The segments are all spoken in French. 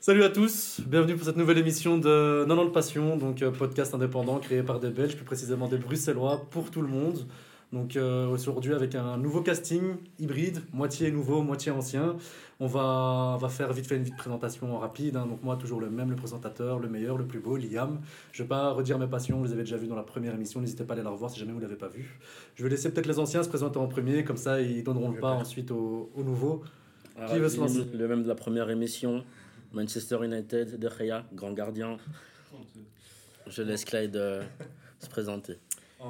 Salut à tous, bienvenue pour cette nouvelle émission de 90 Passion, donc euh, podcast indépendant créé par des Belges, plus précisément des Bruxellois, pour tout le monde. Donc euh, aujourd'hui avec un nouveau casting hybride, moitié nouveau, moitié ancien. On va, on va faire vite fait une vite présentation rapide. hein. Donc moi toujours le même, le présentateur, le meilleur, le plus beau, Liam. Je vais pas redire mes passions, vous les avez déjà vues dans la première émission, n'hésitez pas à aller la revoir si jamais vous l'avez pas vu. Je vais laisser peut-être les anciens se présenter en premier, comme ça ils donneront le pas ensuite aux, aux nouveaux. Qui veut se lancer? Le même de la première émission. Manchester United, De Gea, grand gardien. Je laisse Clyde euh, se présenter. Euh,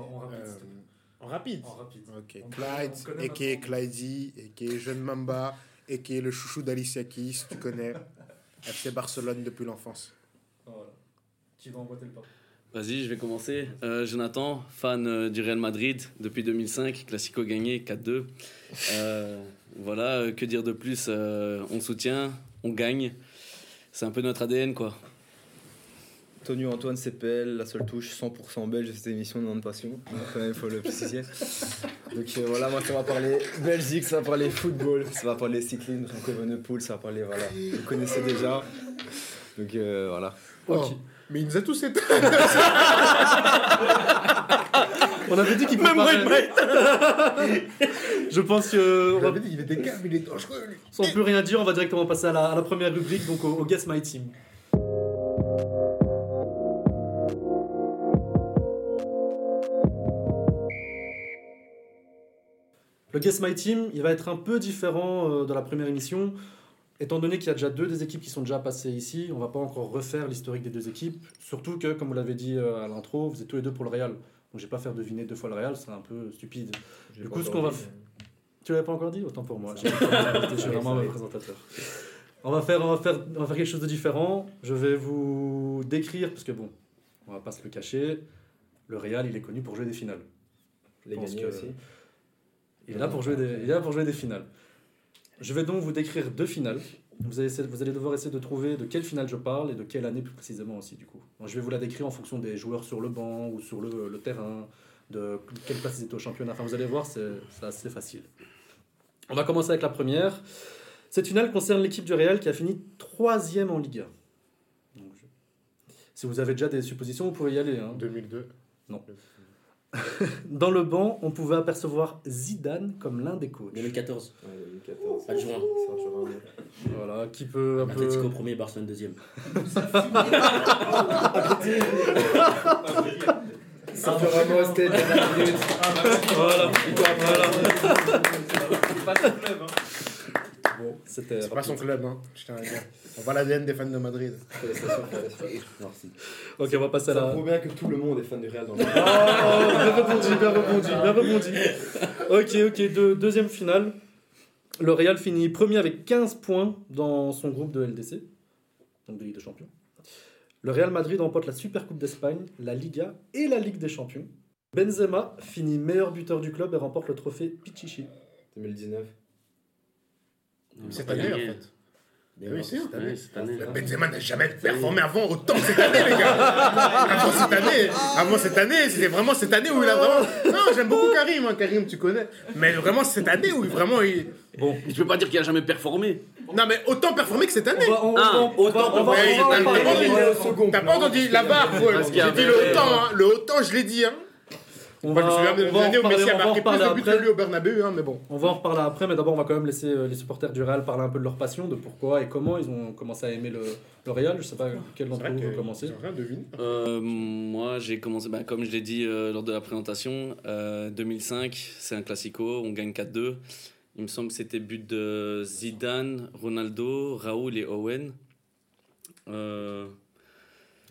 en rapide rapide. Ok. On- Clyde, on connaît a.k.a. Clydey, a.k.a. Jeune Mamba, a.k.a. le chouchou d'Alicia Keys, tu connais. FC Barcelone depuis l'enfance. Voilà. Qui va emboîter le pas Vas-y, je vais commencer. Euh, Jonathan, fan euh, du Real Madrid depuis 2005, Classico gagné 4-2. Euh, voilà, euh, que dire de plus Euh, On soutient, on gagne. C'est un peu notre ADN, quoi. Tonio Antoine CPL, la seule touche 100% belge de cette émission de Nom de Passion. Donc, quand même, il faut le préciser. Donc euh, voilà, moi ça va parler Belgique, ça va parler football, ça va parler cycling, Remco Evenepoel, ça va parler, voilà, vous connaissez déjà. Donc euh, voilà. Oh, mais il nous a tous éteints. On avait dit qu'il préparait. Je pense que. on va- dit qu'il était calme, il est dangereux. Sans plus rien dire, on va directement passer à la, à la première rubrique, donc au, au Guess My Team. Le Guess My Team, il va être un peu différent euh, de la première émission. Étant donné qu'il y a déjà deux des équipes qui sont déjà passées ici, on va pas encore refaire l'historique des deux équipes. Surtout que, comme vous l'avez dit euh, à l'intro, vous êtes tous les deux pour le Real. Donc je vais pas faire deviner deux fois le Real, ce serait un peu stupide. Du coup, ce qu'on va f- Tu l'avais pas encore dit? Autant pour moi. Je suis vraiment un présentateur. On va, faire, on, va faire, on va faire quelque chose de différent. Je vais vous décrire, parce que bon, on va pas se le cacher, le Real, il est connu pour jouer des finales. Les que- aussi. Il est là pour jouer des, il est là pour jouer des finales. Je vais donc vous décrire deux finales. Vous allez, essayer- vous allez devoir essayer de trouver de quelle finale je parle et de quelle année plus précisément aussi du coup. Donc, je vais vous la décrire en fonction des joueurs sur le banc ou sur le, le terrain, de quelle place ils étaient au championnat. Enfin, vous allez voir, c'est assez facile. On va commencer avec la première. Cette finale concerne l'équipe du Real qui a fini troisième en Liga. Donc, je- Si vous avez déjà des suppositions, vous pouvez y aller. hein. 2002. Dans le banc, on pouvait apercevoir Zidane comme l'un des coachs. 2014, Ouais, 2014. adjoint. Voilà, qui peut un peu... Atletico premier, Barcelone deuxième. Ça fait vraiment dernière minute. Voilà, voilà. pas son club, hein. C'est pas son club, hein. je tiens à dire. On va l'ADN des fans de Madrid. Merci. Ok, on va passer à Ça la... prouve bien que tout le monde est fan du Real dans le Oh, bien rebondi, bien rebondi, bien rebondi. Ok, ok, deux- deuxième finale. Le Real finit premier avec 15 points dans son groupe de LDC, donc de Ligue des Champions. Le Real Madrid remporte la Super Coupe d'Espagne, la Liga et la Ligue des Champions. Benzema finit meilleur buteur du club et remporte le trophée Pichichi. 2019. Cette année, en fait. Mais Oui, ouais, c'est cette année. ouais, cette année. Benzema n'a jamais performé avant autant que cette année, les gars. Avant cette année, avant cette année, c'était vraiment cette année où il a vraiment. Non, j'aime beaucoup Karim, hein, Karim, tu connais. Mais vraiment cette année où il- vraiment il. Bon, Je peux pas dire qu'il a jamais performé. Non, mais autant performé que cette année. on va, on, Ah, on- autant en t'as- pas entendu la barre, J'ai dit le autant, hein. Le autant, je l'ai dit, hein. On va, on en reparler, on va en après. lui au Bernabeu, hein, mais bon. On va en reparler après, mais d'abord on va quand même laisser euh, les supporters du Real parler un peu de leur passion, de pourquoi et comment ils ont commencé à aimer le, le Real. Je sais pas quel d'entre vous veut rien deviné. Euh, moi, j'ai commencé, bah, comme je l'ai dit euh, lors de la présentation, euh, 2005, c'est un classico, on gagne 4-2. Il me semble que c'était but de Zidane, Ronaldo, Raoul et Owen.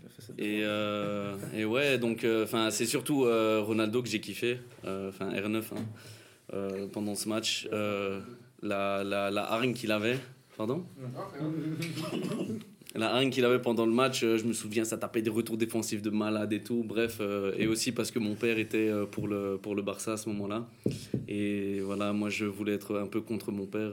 Euh, et, euh, et ouais, donc euh, enfin c'est surtout euh, Ronaldo que j'ai kiffé, euh, enfin R9 hein, euh, pendant ce match. Euh, la, la, la hargne qu'il avait, pardon La hargne qu'il avait pendant le match, euh, je me souviens, ça tapait des retours défensifs de malade et tout. Bref, euh, et aussi parce que mon père était pour le, pour le Barça à ce moment-là. Et voilà, moi je voulais être un peu contre mon père.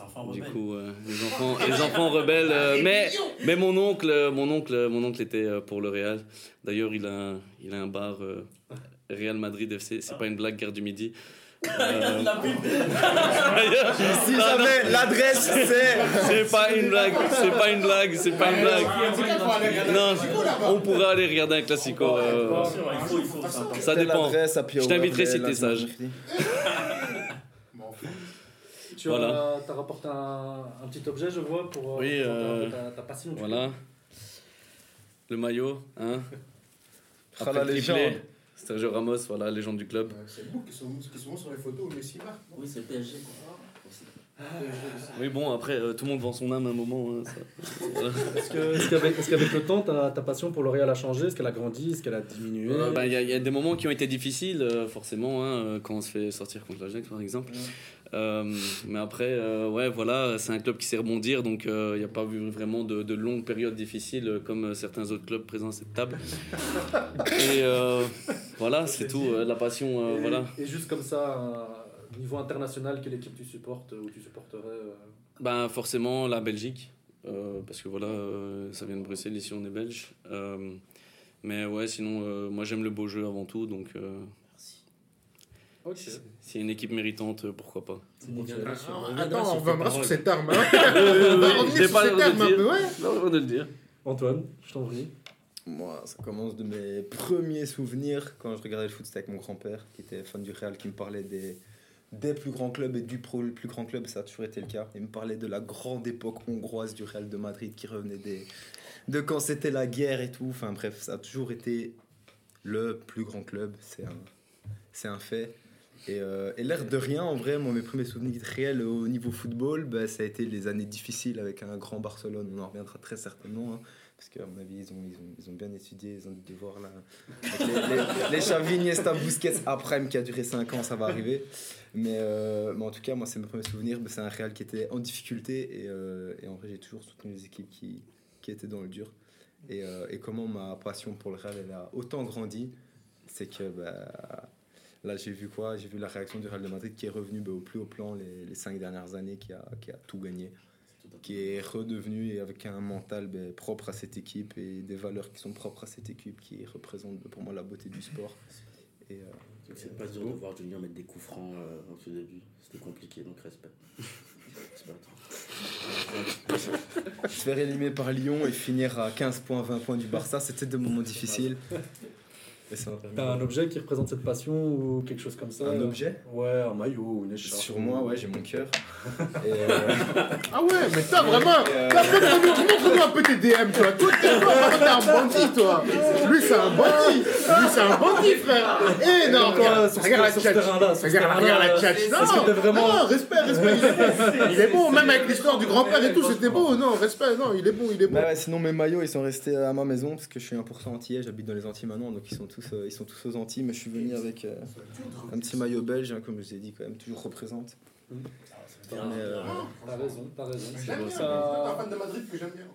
Euh, du coup, euh, les enfants, les enfants rebelles. euh, mais, mais mon oncle, mon oncle, mon oncle était euh, pour le Real. D'ailleurs, il a, un- il a un bar euh, Real Madrid FC. C'est pas une blague, guerre du midi. Euh, Si non. jamais l'adresse c'est. C'est pas une blague, c'est pas une blague, c'est pas une blague. Non, on pourra aller regarder un classico. euh, ça dépend. Je t'inviterai si t'es sage. Tu Voilà. as, t'as rapporté un, un petit objet, je vois, pour, euh, Oui, euh, ta, ta passion. Voilà. Le maillot, hein. Ah, Après la légende. Sergio Ramos, voilà, légende du club. C'est vous qui sont, qui sont sur les photos Messi marque. Oui, c'est PSG. Oui, bon, après, euh, tout le monde vend son âme à un moment. hein. Est-ce qu'avec le temps, ta, ta passion pour le Real a changé? Est-ce qu'elle a grandi? Est-ce qu'elle a diminué? Euh, bah, Il y, a- il y a des moments qui ont été difficiles, euh, forcément, hein, quand on se fait sortir contre l'Ajax, par exemple. Euh, mais après, euh, ouais, voilà, c'est un club qui sait rebondir, donc euh, il n'y a pas eu vraiment de, de longues périodes difficiles euh, comme euh, certains autres clubs présents à cette table. Et euh, voilà, c'est tout, euh, la passion, euh, et, voilà. et juste comme ça, niveau international, quelle équipe tu supportes ou tu supporterais euh, Ben, forcément, la Belgique, euh, parce que voilà, euh, ça vient de Bruxelles, ici on est belge. Euh, mais ouais, sinon, euh, moi j'aime le beau jeu avant tout, donc euh, Ok. s'il y a une équipe méritante, euh, pourquoi pas. C'est nickel. Attends, on reviendra sur cette arme. Hein. On va revenir sur cette arme un peu, ouais. Non, avant de le dire. Antoine, je t'en prie. Moi, ça commence de mes premiers souvenirs quand je regardais le foot, c'était avec mon grand-père qui était fan du Real, qui me parlait des, des plus grands clubs et du pro, le plus grand club, ça a toujours été le cas. Il me parlait de la grande époque hongroise du Real de Madrid qui revenait des, de quand c'était la guerre et tout. Enfin bref, ça a toujours été le plus grand club, c'est un, c'est un fait. Et, euh, l'air de rien, en vrai, moi, mes premiers souvenirs réels au niveau football, bah, ça a été les années difficiles avec un grand Barcelone. On en reviendra très certainement. hein, parce qu'à mon avis, ils ont, ils, ont, ils ont bien étudié, ils ont dû voir là. Les, Xavi, Busquets, après, qui a duré 5 ans, ça va arriver. Mais, euh, mais en tout cas, moi, c'est mes premiers souvenirs. bah, c'est un Real qui était en difficulté. Et, euh, et en vrai, j'ai toujours soutenu les équipes qui, qui étaient dans le dur. Et, euh, et comment ma passion pour le Real elle a autant grandi, c'est que bah, là j'ai vu quoi? J'ai vu la réaction du Real de Madrid qui est revenu bah, au plus haut plan les, les cinq dernières années, qui a, qui a tout gagné, qui est redevenu et avec un mental bah, propre à cette équipe et des valeurs qui sont propres à cette équipe qui représentent bah, pour moi la beauté du sport. Et, euh, C'est pas dur de voir Julien mettre des coups francs euh, au tout début. C'était compliqué, donc respect. Se faire éliminer par Lyon et finir à 15 points, 20 points du Barça, c'était des moments difficiles. T'as un objet qui représente cette passion ou quelque chose comme ça Un objet Ouais, un maillot ou une écharpe. Sur moi, ouais, j'ai mon cœur. Euh, Ah ouais, mais toi, vraiment, euh, montre-nous un peu tes DM, toi. Toi, t'es un bandit, toi. Lui, c'est un bandit. Lui, c'est un bandit, frère. Eh non, regarde, la ce Regarde, la euh, est-ce Non, vraiment- non, respect, respect. Il est bon. Même avec l'histoire du grand-père et tout, c'était beau. Non, respect, non, il est bon, il est bon. Bah sinon mes maillots ils sont restés à ma maison parce que je suis 1% antillais, j'habite dans les Antilles maintenant donc ils sont tous, euh, ils sont tous aux Antilles mais je suis venu avec euh, un petit maillot belge hein, comme je vous ai dit quand même toujours représente. Mais, euh, T'as raison, t'as raison. J'aime bien. Ça- T'es un fan de Madrid que j'aime bien.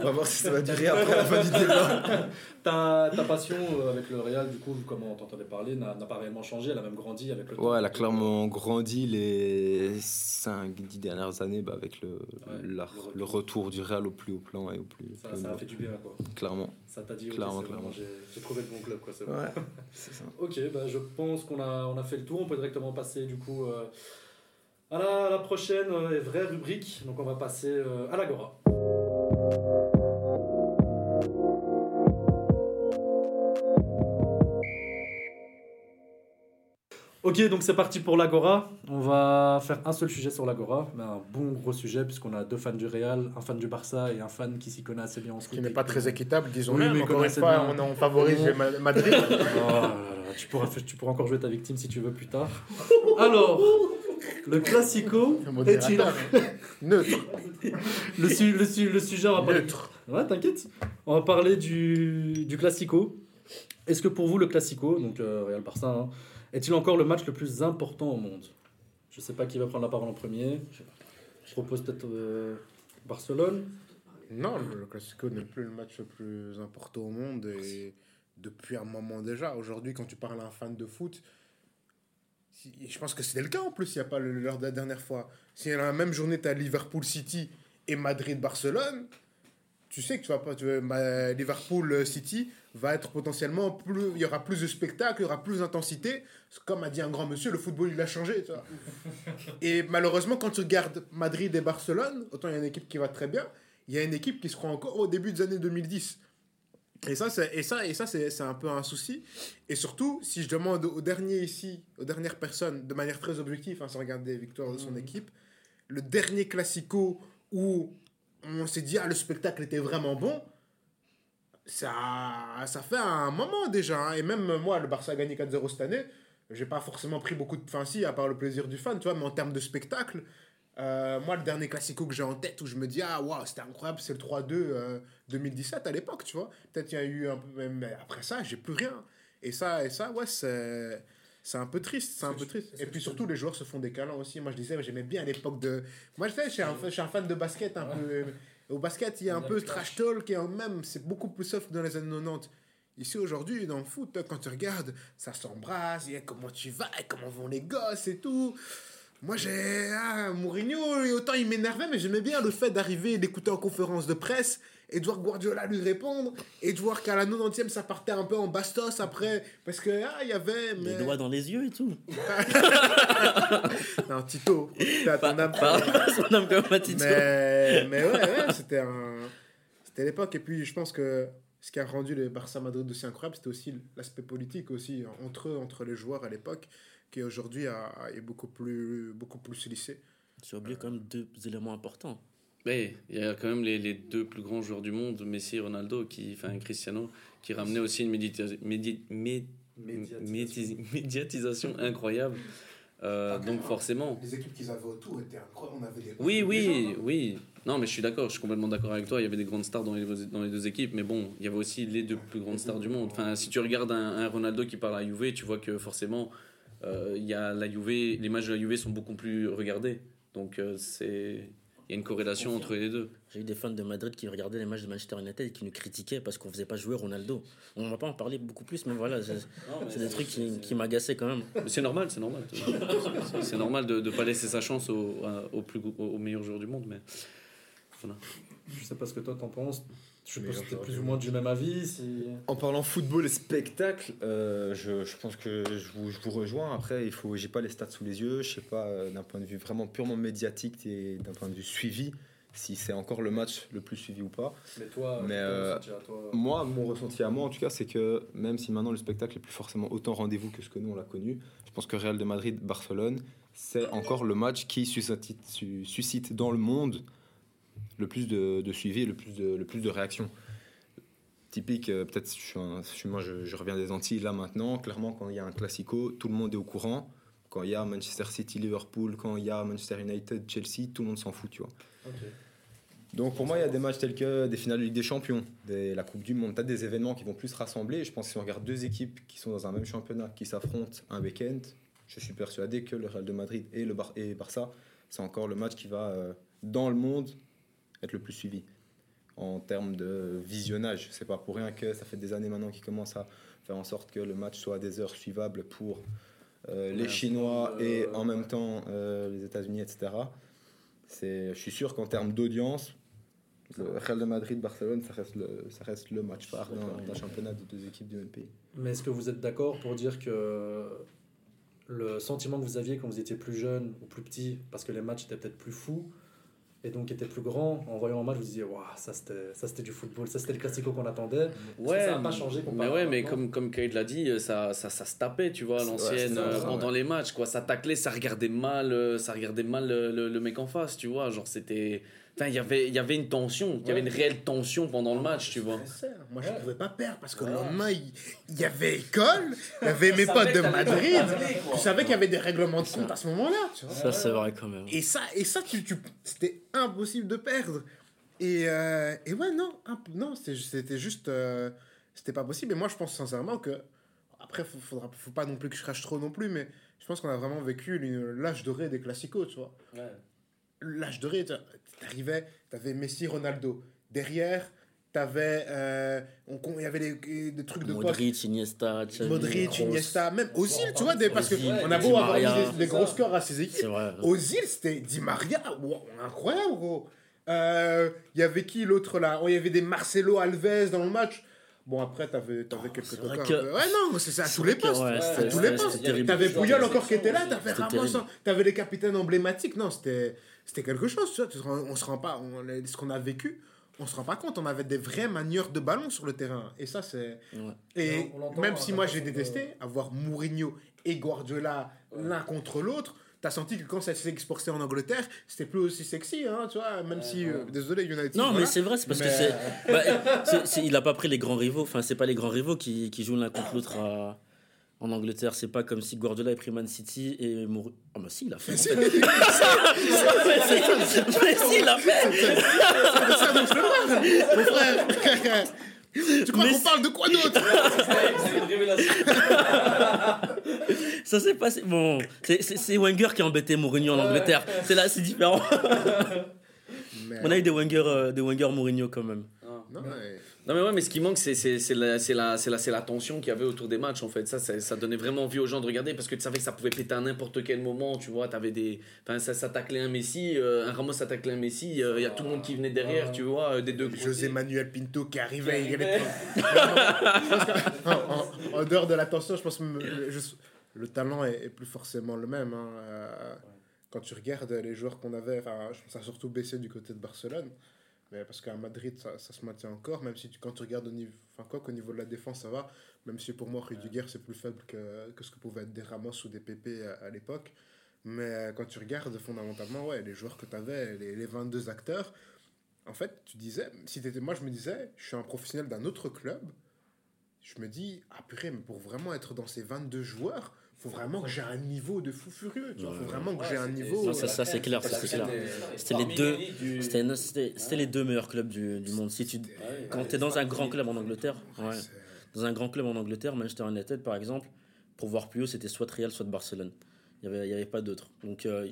on va voir si ça va durer après la fin du débat. Ta, ta passion euh, avec le Real, du coup, comment on t'entendait parler, n'a n'a pas réellement changé, elle a même grandi avec le temps. Ouais, elle a clairement grandi les 5-10 dernières années bah, avec le, la- le retour du Real au plus haut plan et au plus, Ça, plus haut ça a fait du bien, quoi. Clairement, Ça t'a dit, Clairement, c'est bon, clairement. j'ai j'ai trouvé le bon club, quoi, c'est bon. ouais, c'est ça. Ok, bah, je pense qu'on a, on a fait le tour. On peut directement passer du coup euh, à la, à la prochaine euh, et vraie rubrique. Donc on va passer euh, à l'Agora. Ok, donc c'est parti pour l'Agora. On va faire un seul sujet sur l'Agora, un bon gros sujet puisqu'on a deux fans du Real, un fan du Barça et un fan qui s'y connaît assez bien en Ce qui n'est pas très équitable, disons-le. Oui, mais encore une fois, on, on favorise Ma- Madrid. Oh là là, tu, pourras, tu pourras encore jouer ta victime si tu veux plus tard. Alors, le Classico est-il Modérateur. Neutre. le, su- le, su- le sujet, on va parler. Neutre. Ouais, t'inquiète. On va parler du, du Classico. Est-ce que pour vous, le Classico, donc euh, Real Barça, hein, est-il encore le match le plus important au monde? Je sais pas qui va prendre la parole en premier. Je propose peut-être euh, Barcelone. Non, le Classico n'est plus le match le plus important au monde et depuis un moment déjà. Aujourd'hui, quand tu parles à un fan de foot, je pense que c'était le cas en plus, il n'y a pas l'heure de la dernière fois. Si dans la même journée, tu as Liverpool City et Madrid-Barcelone, tu sais que tu vas pas. Tu veux, ma- Liverpool City, va être potentiellement plus. Il y aura plus de spectacle, il y aura plus d'intensité. Comme a dit un grand monsieur, le football, il a changé. tu vois. et malheureusement, quand tu regardes Madrid et Barcelone, autant il y a une équipe qui va très bien, il y a une équipe qui se croit encore au début des années 2010. Et ça, c'est, et ça, et ça c'est, c'est un peu un souci. Et surtout, si je demande aux derniers ici, aux dernières personnes, de manière très objective, hein, sans regarder les victoires de son équipe, le dernier classico où on s'est dit, ah, le spectacle était vraiment bon, ça, ça fait un moment déjà. hein. Et même moi, le Barça a gagné 4-0 cette année. J'ai pas forcément pris beaucoup de. Enfin, si, à part le plaisir du fan, tu vois, mais en termes de spectacle, euh, moi, le dernier classico que j'ai en tête où je me dis, ah, waouh, c'était incroyable, c'est le 3-2 euh, 2017 à l'époque, tu vois. Peut-être il y a eu un peu. Mais après ça, j'ai plus rien. Et ça, et ça ouais, c'est. C'est un peu triste, c'est un peu triste. Et puis surtout, les joueurs se font des câlins aussi. Moi, je disais, j'aimais bien à l'époque de. Moi, je sais, je suis un, je suis un fan de basket un peu. Au basket, il y a un peu trash talk et même, c'est beaucoup plus soft dans les années 90. Ici, aujourd'hui, dans le foot, quand tu regardes, ça s'embrasse, il y a comment tu vas, et comment vont les gosses et tout. Moi, j'ai. Ah, Mourinho, et autant il m'énervait, mais j'aimais bien le fait d'arriver et d'écouter en conférence de presse et de voir Guardiola lui répondre et de voir qu'à la 90e, ça partait un peu en bastos après. Parce que, ah, il y avait. Les Mais... doigts dans les yeux et tout. Non, Tito, t'as ton âme. Pas son âme comme un titre. Mais, mais ouais, ouais, c'était un... c'était l'époque. Et puis, je pense que ce qui a rendu le Barça Madrid aussi incroyable, c'était aussi l'aspect politique aussi entre eux, entre les joueurs à l'époque, qui aujourd'hui a- est beaucoup plus, beaucoup plus lissé. Tu as oublié quand même deux éléments importants. Mais il y a quand même les, les deux plus grands joueurs du monde, Messi et Ronaldo, qui, enfin Cristiano, qui ramenaient aussi une médita- médi- mé- médi- médiatisation incroyable. Euh, donc forcément. Les équipes qu'ils avaient autour étaient incroyables. On avait des Oui, oui, oui. Non, mais je suis d'accord, je suis complètement d'accord avec toi. Il y avait des grandes stars dans les, dans les deux équipes, mais bon, il y avait aussi les deux plus grandes stars du monde. Enfin, si tu regardes un, un Ronaldo qui parle à Juve, tu vois que forcément, euh, y a la Juve, les matchs de la Juve sont beaucoup plus regardés. Donc, euh, c'est. Il y a une corrélation entre les deux. J'ai eu des fans de Madrid qui regardaient les matchs de Manchester United et qui nous critiquaient parce qu'on faisait pas jouer Ronaldo. On va pas en parler beaucoup plus, mais voilà, c'est des trucs qui, qui m'agaçaient quand même. C'est normal, c'est normal. C'est- normal de ne pas laisser sa chance au, au, plus, au meilleur joueur du monde. Mais Je sais pas ce que toi t'en penses. Je suppose Meilleur que t'es plus ou moins du même avis. Si... En parlant football et spectacle, euh, je, je pense que je vous, je vous rejoins. Après, il faut, j'ai pas les stats sous les yeux. Je sais pas euh, d'un point de vue vraiment purement médiatique et d'un point de vue suivi si c'est encore le match le plus suivi ou pas. Mais toi, Mais, euh, ressenti à toi- Moi, mon ressenti à moi, en tout cas, c'est que même si maintenant le spectacle est plus forcément autant rendez-vous que ce que nous on l'a connu, je pense que Real de Madrid, Barcelone, c'est encore le match qui suscite, su- suscite dans le monde le plus de, de suivi et le plus de, le plus de réactions. Typique, euh, peut-être, je moi je, je reviens des Antilles là maintenant. Clairement, quand il y a un classico, tout le monde est au courant. Quand il y a Manchester City, Liverpool, quand il y a Manchester United, Chelsea, tout le monde s'en fout, tu vois. Donc pour moi, il y a des matchs tels que des finales de Ligue des Champions, des- la Coupe du Monde, peut-être des événements qui vont plus rassembler. Je pense que si on regarde deux équipes qui sont dans un même championnat, qui s'affrontent un week-end, je suis persuadé que le Real de Madrid et le Bar et Barça, c'est encore le match qui va, euh, dans le monde, être le plus suivi. En termes de visionnage, c'est pas pour rien que ça fait des années maintenant qu'ils commencent à faire en sorte que le match soit à des heures suivables pour euh, les Chinois euh, et en même temps euh, les États-Unis, etc. C'est, je suis sûr qu'en termes d'audience, le Real de Madrid, Barcelone, ça reste le, ça reste le match phare d'un, d'un championnat de deux équipes du même pays. Mais est-ce que vous êtes d'accord pour dire que le sentiment que vous aviez quand vous étiez plus jeune ou plus petit, parce que les matchs étaient peut-être plus fous et donc étaient plus grands, en voyant un match, vous disiez, waouh, ça c'était ça c'était du football, ça c'était le classico qu'on attendait. Ça n'a pas changé mais ouais, mais comme, comme Kate l'a dit, ça, ça, ça se tapait, tu vois, à ouais, l'ancienne, euh, ça, pendant ouais. les matchs, quoi. Ça taclait, ça regardait mal, euh, ça regardait mal le, le- le mec en face, tu vois. Genre, c'était. Enfin, il y avait- il y avait une tension, il y avait une réelle tension pendant le match, tu vois. Moi, je Ouais. ne pouvais pas perdre parce que Ouais. le lendemain, il, y avait école, il y avait mes potes de Madrid. Je savais qu'il y avait des règlements de compte à ce moment-là. tu vois. Ça, c'est vrai quand même. Et ça, et ça tu, tu- c'était impossible de perdre. Et, euh, et ouais, non, non c'était ju- c'était juste. euh, c'était pas possible. Et moi, je pense sincèrement que. Après, faut, faudra, faut pas non plus que je crache trop non plus, mais je pense qu'on a vraiment vécu une- l'âge doré des classicos, tu vois. L'âge doré, tu- t'arrivais, t'avais Messi, Ronaldo. Derrière, t'avais. euh, Il y avait des, des trucs de poste. Modric, Iniesta, Xavi, Modric, Kroos. Iniesta, même Ozil, tu vois, des, parce qu'on a beau avoir des, des gros scores à ces équipes. C'est vrai. Ozil, c'était Di Maria, wow, incroyable, gros. Euh, Il y avait qui l'autre là? Oh, Il y avait des Marcelo Alves dans le match. Bon, après, t'avais avais quelques c'est vrai tocards. que- Ouais, non, mais c'est ça, à tous les postes. ouais, à c'était- tous les postes. T'avais Pouyol encore qui était là, t'avais Ramos, hein, t'avais les capitaines emblématiques. Non, c'était quelque chose, tu vois. on se rend pas, ce qu'on a vécu, on se rend pas compte. On avait des vrais manieurs de ballon sur le terrain. Et ça, c'est. Ouais. Et même à si moi j'ai détesté avoir Mourinho et Guardiola l'un contre l'autre, t'as senti que quand ça s'est exporté en Angleterre, c'était plus aussi sexy, hein, tu vois. Même si, euh, désolé United. Non, mais c'est vrai, c'est parce Mais- que c'est, bah, c'est- il a pas pris les grands rivaux. Enfin, c'est pas les grands rivaux qui, qui jouent l'un contre l'autre à- en Angleterre. C'est pas comme si Guardiola ait pris Man City et Mourinho. Ah bah si, il a fait. fait. mais, si, il a fait. Mon frère. tu crois qu'on c'est- parle de quoi d'autre? C'est une révélation. Ça s'est passé. Bon, c'est- Wenger qui a embêté Mourinho en Angleterre. C'est là, c'est différent. On a eu des Wenger, euh, des Wenger Mourinho quand même. Non, mais- Non mais ouais, mais ce qui manque, c'est c'est- c'est la, c'est la, c'est la, c'est la tension qu'il y avait autour des matchs en fait. Ça, ça, ça donnait vraiment envie aux gens de regarder parce que tu savais que ça pouvait péter à n'importe quel moment. Tu vois, t'avais des, enfin ça, ça taclait un Messi, euh, un Ramos attaquait un Messi. Il y a tout le monde qui venait derrière, tu vois, euh, des deux côtés. José Manuel Pinto qui arrivait. Qui il en, en- en dehors de l'attention, je pense que le, je- le talent est, est plus forcément le même. hein. Euh, Quand tu regardes les joueurs qu'on avait, enfin, je pense ça a surtout baissé du côté de Barcelone. Mais parce qu'à Madrid, ça, ça se maintient encore, même si tu, quand tu regardes au niveau, enfin quoi qu'au niveau de la défense, ça va. Même si pour moi, Rudiger, c'est plus faible que, que ce que pouvaient être des Ramos ou des PP à, à l'époque. Mais quand tu regardes fondamentalement, ouais, les joueurs que tu avais, les, les 22 acteurs, en fait, tu disais, si t'étais, moi je me disais, je suis un professionnel d'un autre club, je me dis, ah purée, mais pour vraiment être dans ces 22 joueurs, faut vraiment que j'ai un niveau de fou furieux, vois, faut vraiment que j'ai un niveau. Non, ça, ça, c'est clair, ça, c'est clair. C'était les deux- C'était les meilleurs clubs du, du monde. Si tu, quand tu es dans un grand club en Angleterre, ouais, dans un grand club en Angleterre, Manchester United par exemple, pour voir plus haut, c'était soit Real, soit Barcelone. Il n'y avait, il y avait pas d'autre. Donc, euh,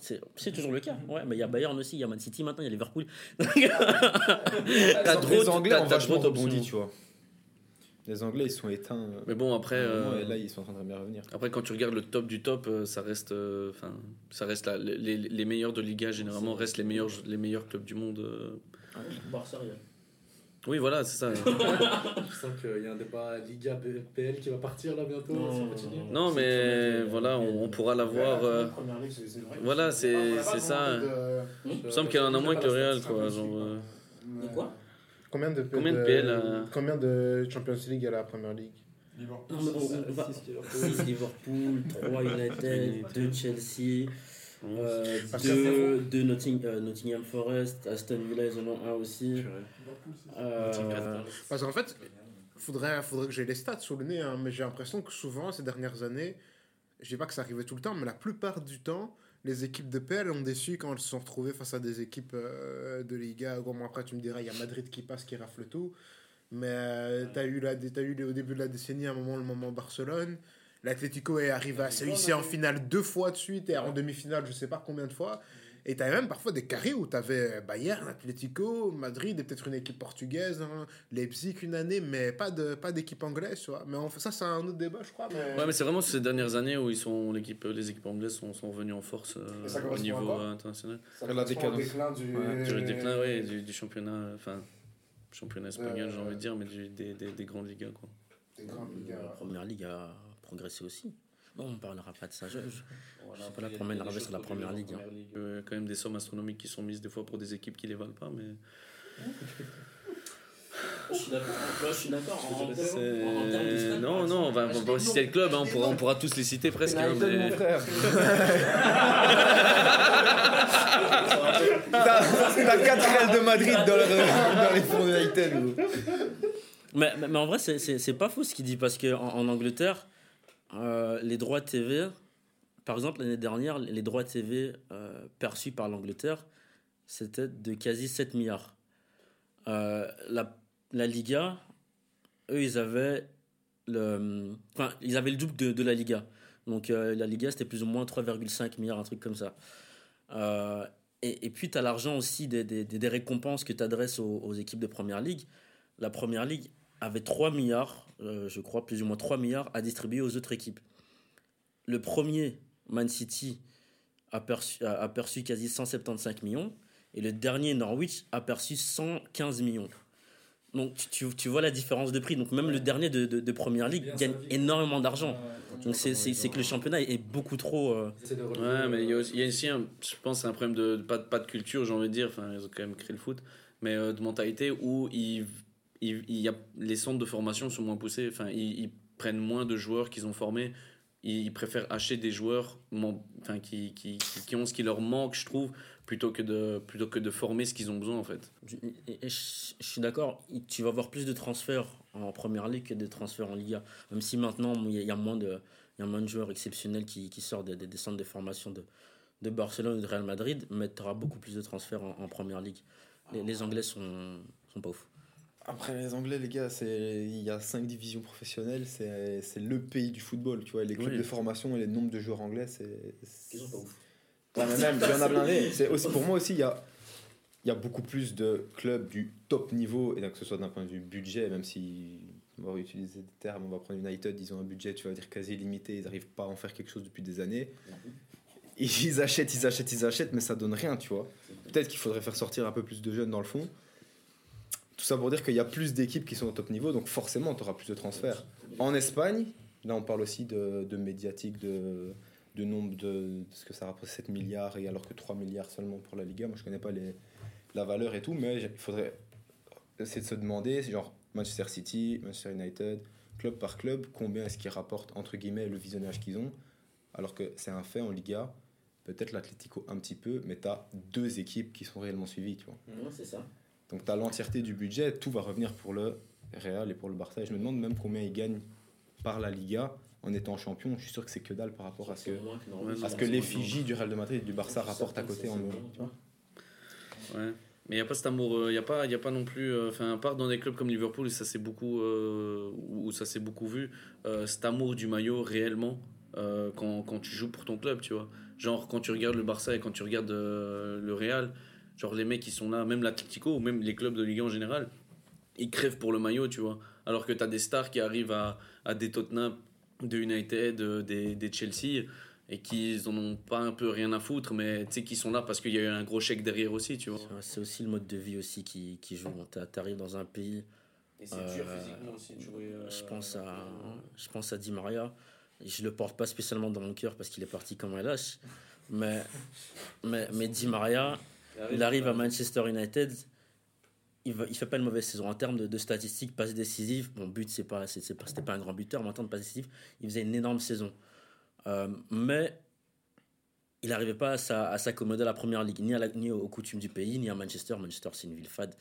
c'est c'est toujours le cas. Ouais, mais il y a Bayern aussi, il y a Man City maintenant, il y a Liverpool. T'as trop t'as vachement trop d'options. rebondi, tu vois. Les Anglais, ils sont éteints. euh, Mais bon, après, euh, et là, ils sont en train de bien revenir. après quand tu regardes le top du top, euh, ça reste, euh, enfin, ça reste là. Les, meilleurs de Liga généralement restent les meilleurs, les meilleurs clubs du monde. euh. Barça, Real. Oui, voilà, c'est ça. Je sens qu'il y a un débat Liga PL qui va partir là bientôt. Non, ça continue. Non, mais voilà, on, on pourra l'avoir. euh, Voilà, c'est c'est ça. Il me semble qu'il y en a moins que le Real, quoi. Genre, euh, De quoi? Combien de, Combien de PL, euh, Combien de Champions League à la Première on va- 6 Liverpool, 3 United, 2 Chelsea, euh, 2 deux Notting- euh, Nottingham Forest, Aston Villa, ils en ont un aussi. Euh, Parce qu'en fait, faudrait, faudrait que j'ai les stats sous le nez, hein, mais j'ai l'impression que souvent, ces dernières années, je dis pas que ça arrivait tout le temps, mais la plupart du temps, les équipes de PL ont déçu quand elles se sont retrouvées face à des équipes euh, de Liga. Bon, après, tu me diras, il y a Madrid qui passe, qui rafle tout. Mais tu as eu, la, as eu au début de la décennie un moment, le moment Barcelone. L'Atlético est arrivé à se hisser en finale deux fois de suite et en demi-finale, je sais pas combien de fois. Et tu avais même parfois des carrés où tu avais Bayern, Atlético, Madrid et peut-être une équipe portugaise, hein, Leipzig une année, mais pas de pas d'équipe anglaise, tu vois. Mais on- ça, c'est un autre débat, je crois. Mais... Ouais, mais c'est vraiment ces dernières années où ils sont, l'équipe, les équipes anglaises sont, sont revenues en force euh, au niveau euh, international. Ça La décadence. déclin du. Ouais, Sur le déclin ouais, du, du championnat, enfin, championnat espagnol, Euh, j'ai envie de dire, mais du- des, des, des grandes ligues. Quoi. Des grandes ligues, la euh, première ligue a progressé aussi. Non, on parlera pas de ça. Je, je- je sais pas la première largeur sur la première ligue. hein. Euh, quand même des sommes astronomiques qui sont mises des fois pour des équipes qui les valent pas, mais Je suis d'accord. Je suis d'accord. En- en- en termes de c'est... stade, Non, non, on va, exemple, on va pas citer le club, hein, on, pourra, on pourra tous les citer presque. hein, United, mais- mon frère. T'as t'as 4 Real de Madrid dans, le- dans les fonds de. Mais, mais, mais en vrai, c'est- pas faux ce qu'il dit parce qu'en en, en Angleterre, euh, les droits TV, par exemple, l'année dernière, les droits TV euh, perçus par l'Angleterre, c'était de quasi 7 milliards. Euh, la, Liga, eux, ils avaient le, enfin, ils avaient le double de, la Liga. Donc la Liga, c'était plus ou moins 3,5 milliards, un truc comme ça. Et, puis, tu as l'argent aussi des- des récompenses que tu adresses aux, aux équipes de Première Ligue. La Première Ligue avait 3 milliards, euh, je crois, plus ou moins 3 milliards à distribuer aux autres équipes. Le premier, Man City, a perçu, a, a perçu quasi 175 millions. Et le dernier, Norwich, a perçu 115 millions. Donc tu, tu, vois la différence de prix. Donc même le dernier de, de, de Première Ligue gagne énormément d'argent. Donc c'est que le championnat est beaucoup trop... euh, Ouais, mais il y a euh, aussi, il y a aussi un, je pense, un problème de, de pas, pas de culture, j'ai envie de dire. Enfin, ils ont quand même créé le foot, mais euh, de mentalité où il, il, y a, les centres de formation sont moins poussés. Enfin, ils, prennent moins de joueurs qu'ils ont formés. Ils, préfèrent acheter des joueurs enfin, qui, ont ce qui leur manque, je trouve, plutôt que de, plutôt que de former ce qu'ils ont besoin, en fait. Je suis d'accord, tu vas avoir plus de transferts en première ligue que de transferts en Liga. Même si maintenant, il y a- moins de, il y a moins de joueurs exceptionnels qui, sortent des, centres de formation de, de Barcelone ou de Real Madrid, mais tu auras beaucoup plus de transferts en, première ligue. Les, les Anglais sont, sont pas ouf. Après, les Anglais, les gars, c'est il y a cinq divisions professionnelles, c'est le pays du football, tu vois. Les clubs Oui. de formation et les nombres de joueurs anglais, c'est. Ils sont pas ouf. Ouais, mais même, il y en a blindé. C'est aussi pour moi aussi, il y a il y a beaucoup plus de clubs du top niveau et donc que ce soit d'un point de vue budget, même si on va utiliser des termes, on va prendre United, ils ont un budget, tu vas dire quasi limité, ils n'arrivent pas à en faire quelque chose depuis des années. Ils achètent, ils achètent, ils achètent, mais ça donne rien, tu vois. Peut-être qu'il faudrait faire sortir un peu plus de jeunes dans le fond. Tout ça pour dire qu'il y a plus d'équipes qui sont au top niveau, donc forcément, tu auras plus de transferts. En Espagne, là, on parle aussi de, de médiatique, de, de nombre de, ce que ça rapporte 7 milliards, et alors que 3 milliards seulement pour la Liga. Moi, je connais pas les, la valeur et tout, mais il faudrait essayer de se demander, genre Manchester City, Manchester United, club par club, combien est-ce qu'ils rapportent, entre guillemets, le visionnage qu'ils ont, alors que c'est un fait en Liga. Peut-être l'Atlético un petit peu, mais tu as deux équipes qui sont réellement suivies, tu vois. c'est ça. Donc tu as l'entièreté du budget, tout va revenir pour le Real et pour le Barça. Et je me demande même combien ils gagnent par la Liga en étant champion. Je suis sûr que c'est que dalle par rapport à ce que, l'effigie du Real de Madrid et du Barça rapportent à côté en euros. Ouais. Mais il n'y a pas cet amour, il n'y a, pas- y a pas non plus, euh, enfin, à part dans des clubs comme Liverpool, ça s'est beaucoup, euh, où ça s'est beaucoup vu, euh, cet amour du maillot réellement euh, quand, quand tu joues pour ton club, tu vois. Genre, quand tu regardes le Barça et quand tu regardes euh, le Real, genre les mecs qui sont là, même l'Atlético ou même les clubs de Ligue 1 en général, ils crèvent pour le maillot, tu vois. Alors que tu as des stars qui arrivent à, à des Tottenham, de United, euh, des, des Chelsea, et qui en ont pas un peu rien à foutre, mais tu sais, qui sont là parce qu'il y a eu un gros chèque derrière aussi, tu vois. C'est aussi le mode de vie aussi qui, qui joue. Tu arrives dans un pays, Et c'est dur Euh, physiquement aussi de jouer. euh, je pense à, je pense à Di Maria. Je le porte pas spécialement dans mon cœur parce qu'il est parti comme un lâche. Mais, mais, mais Di Maria, il arrive à Manchester United. Il ne fait pas une mauvaise saison en termes de, de statistiques, passes décisives. Bon, but, c'est pas, c'est, pas, c'était pas un grand buteur, mais en termes de passes décisives, il faisait une énorme saison. Euh, mais il n'arrivait pas à, s'a- à s'accommoder à la première ligue, ni, à la- ni aux coutumes du pays, ni à Manchester. Manchester, c'est une ville fade,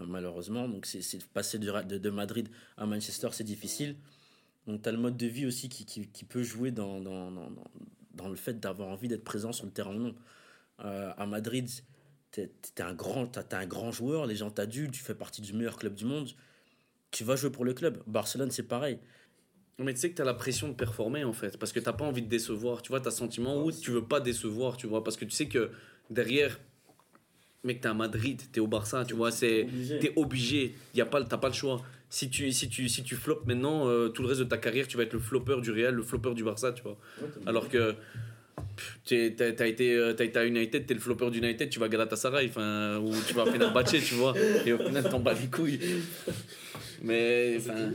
euh, malheureusement. Donc, c'est, passer de, de, de Madrid à Manchester, c'est difficile. Donc, tu as le mode de vie aussi qui, qui, qui peut jouer dans, dans, dans, dans- dans le fait d'avoir envie d'être présent sur le terrain ou non. Euh, à Madrid, tu es, un, grand- t'as- t'as un grand joueur, les gens t'adulent, tu fais partie du meilleur club du monde. Tu vas jouer pour le club. Barcelone, c'est pareil. Mais tu sais que tu as la pression de performer en fait, parce que tu pas envie de décevoir. Tu vois, tu as sentiment où tu veux pas décevoir, tu vois, parce que tu sais que derrière, mec, t'es à Madrid, t'es au Barça, tu vois, c'est. T'es obligé, y a pas, t'as pas le choix. Si tu, si tu, si tu floppes maintenant, euh, tout le reste de ta carrière, tu vas être le flopper du Real, le flopper du Barça, tu vois. Alors que t'es- t'as t'as été, euh, t'as été à United, t'es le flopper d'United, tu vas à Galatasaray, enfin, ou tu vas à Fenerbahçe, tu vois. Et au final, t'en bats les couilles. Mais, enfin.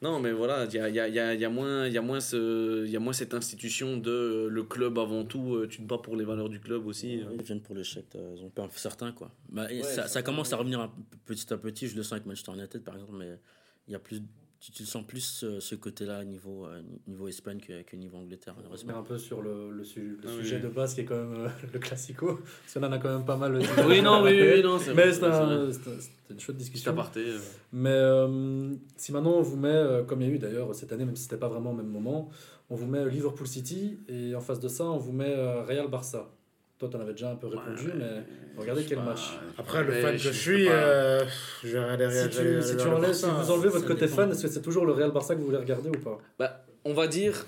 Non, mais voilà, il y a, y, a, y, a, y, a moins, y, a moins ce- y a moins cette institution de euh, le club avant tout, euh, tu te bats pour les valeurs du club aussi. euh. Ils viennent pour le chèque, ils ont peur certains quoi. Bah, ça, ça commence à revenir petit à petit, je le sens avec Manchester United par exemple, mais il y a plus, tu, tu le sens plus ce, ce côté-là niveau, euh, niveau Espagne que, que niveau Angleterre, On malheureusement. un peu sur le, le, su- le Ah oui. sujet de base qui est quand même euh, le classico. Parce qu'on en a quand même pas mal. euh, Oui, non, oui, oui, non, c'est Mais c'est un- une chouette discussion. aparté. euh. Mais euh, si maintenant on vous met, euh, comme il y a eu d'ailleurs cette année, même si c'était pas vraiment au même moment, on vous met Liverpool City et en face de ça, on vous met euh, Real Barça. Toi, t'en avais déjà un peu répondu, Ouais, mais regardez quel sais match. pas. Après, le Mais fan que je suis, pas. euh, je vais regarder Si tu, aller- si aller tu enlèves, si vous enlevez votre côté dépend. fan, est-ce que c'est toujours le Real Barça que vous voulez regarder ou pas? Bah, on va dire,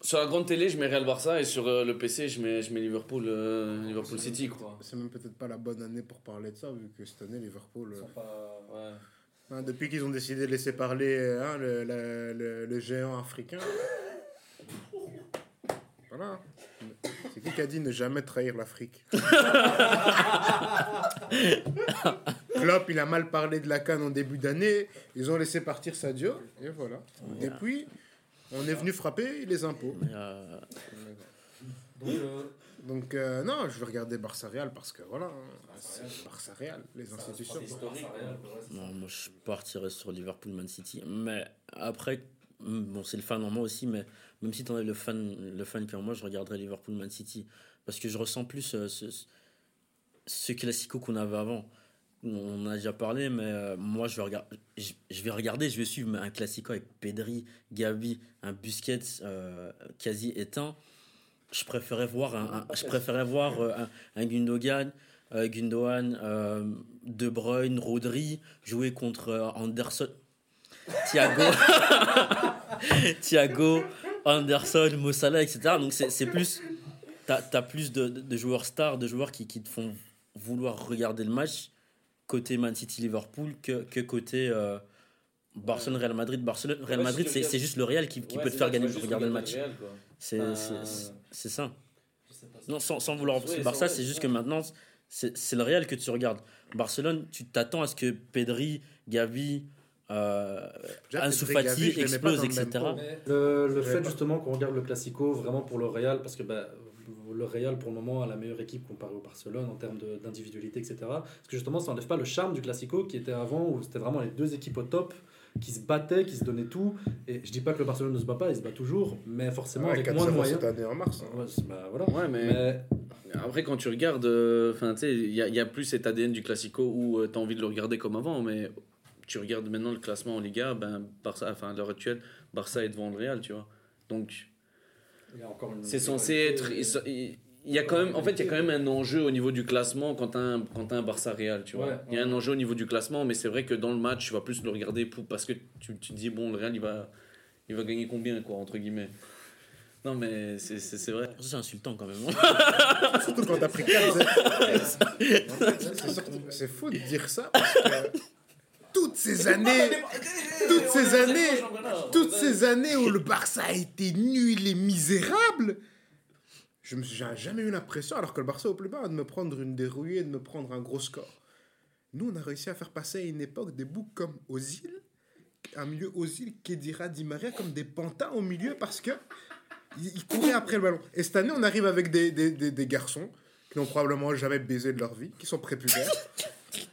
sur la grande télé, je mets Real Barça et sur euh, le PC, je mets, je mets Liverpool, euh, Liverpool City. Quoi. C'est même peut-être pas la bonne année pour parler de ça, vu que cette année, Liverpool. euh, Ouais. hein, depuis qu'ils ont décidé de laisser parler hein, le, le- le- le géant africain. Voilà. C'est qui qui a dit ne jamais trahir l'Afrique Klopp, il a mal parlé de la canne en début d'année. Ils ont laissé partir Sadio. Et voilà. Et puis, on est venu frapper les impôts. Donc, euh, Donc, euh, non, je vais regarder Barça Real parce que voilà, hein, c'est Barça Real, les institutions. non, moi, je partirais sur Liverpool Man City. Mais après, bon, c'est le fan en moi aussi, mais même si tu enlèves le fan, le fan qui est en moi, je regarderais Liverpool Man City. Parce que je ressens plus euh, ce, classico qu'on avait avant. On a déjà parlé, mais euh, moi, je vais, regarder, je, vais regarder, je vais suivre un classico avec Pedri, Gavi, un Busquets euh, quasi éteint. Je préférais voir un, je voir un, un Gundogan, Gundogan, De Bruyne, Rodri jouer contre Anderson, Thiago, Thiago, Anderson, Mossala, etc. Donc c'est plus, t'as as plus de, de- joueurs stars, de joueurs qui, qui te font vouloir regarder le match côté Man City Liverpool que, que côté euh, Barcelone Real Madrid. Barcelone Real Madrid c'est juste le Real qui, qui Ouais, peut te faire gagner regarder le match. C'est Euh, c'est- ça. Non, sans, sans vouloir Ouais, Barça, c'est juste que maintenant, c'est c'est le Real que tu regardes. Barcelone, tu t'attends à ce que Pedri, Gavi, euh, Ansu Fati même etc. le, fait justement qu'on regarde le Classico vraiment pour le Real, parce que bah, le Real pour le moment a la meilleure équipe comparée au Barcelone en termes d'individualité, etc. Parce que justement ça n'enlève pas le charme du Classico qui était avant où c'était vraiment les deux équipes au top qui se battaient, qui se donnaient tout. Et je dis pas que le Barcelone ne se bat pas, il se bat toujours, mais forcément Ouais, avec 4-0 moins de moyens. cette année en mars. hein. Ouais, bah, voilà. Ouais, mais, Mais après, quand tu regardes, euh, enfin, tu sais, il y, y a plus cet ADN du Classico où tu as envie de le regarder comme avant, mais tu regardes maintenant le classement en Liga, ben, Barça, enfin, à l'heure actuelle, Barça est devant le Real, tu vois. Donc, c'est censé être. Il il y a quand même, en fait, il y a quand même un enjeu au niveau du classement quand tu as, un- quand t'as un Barça Real, tu vois. Ouais, il y a un enjeu au niveau du classement, mais c'est vrai que dans le match, tu vas plus le regarder pour, parce que tu, tu te dis, bon, le Real, il va, il va gagner combien, quoi, entre guillemets. Non, mais c'est c'est- c'est vrai. Ça, C'est insultant quand même. Surtout quand t'as pris 4 C'est fou de dire ça parce que toutes ces années, toutes ces années, toutes ces années où le Barça a été nul et misérable, je me suis jamais eu l'impression, alors que le Barça au plus bas, de me prendre une dérouillée, de me prendre un gros score. Nous, on a réussi à faire passer à une époque des boucs comme Ozil, un milieu Ozil, Kedira, Di Maria, comme des pantins au milieu parce que ils ils couraient après le ballon. Et cette année, on arrive avec des, des, des, des garçons qui n'ont probablement jamais baisé de leur vie, qui sont prépubères,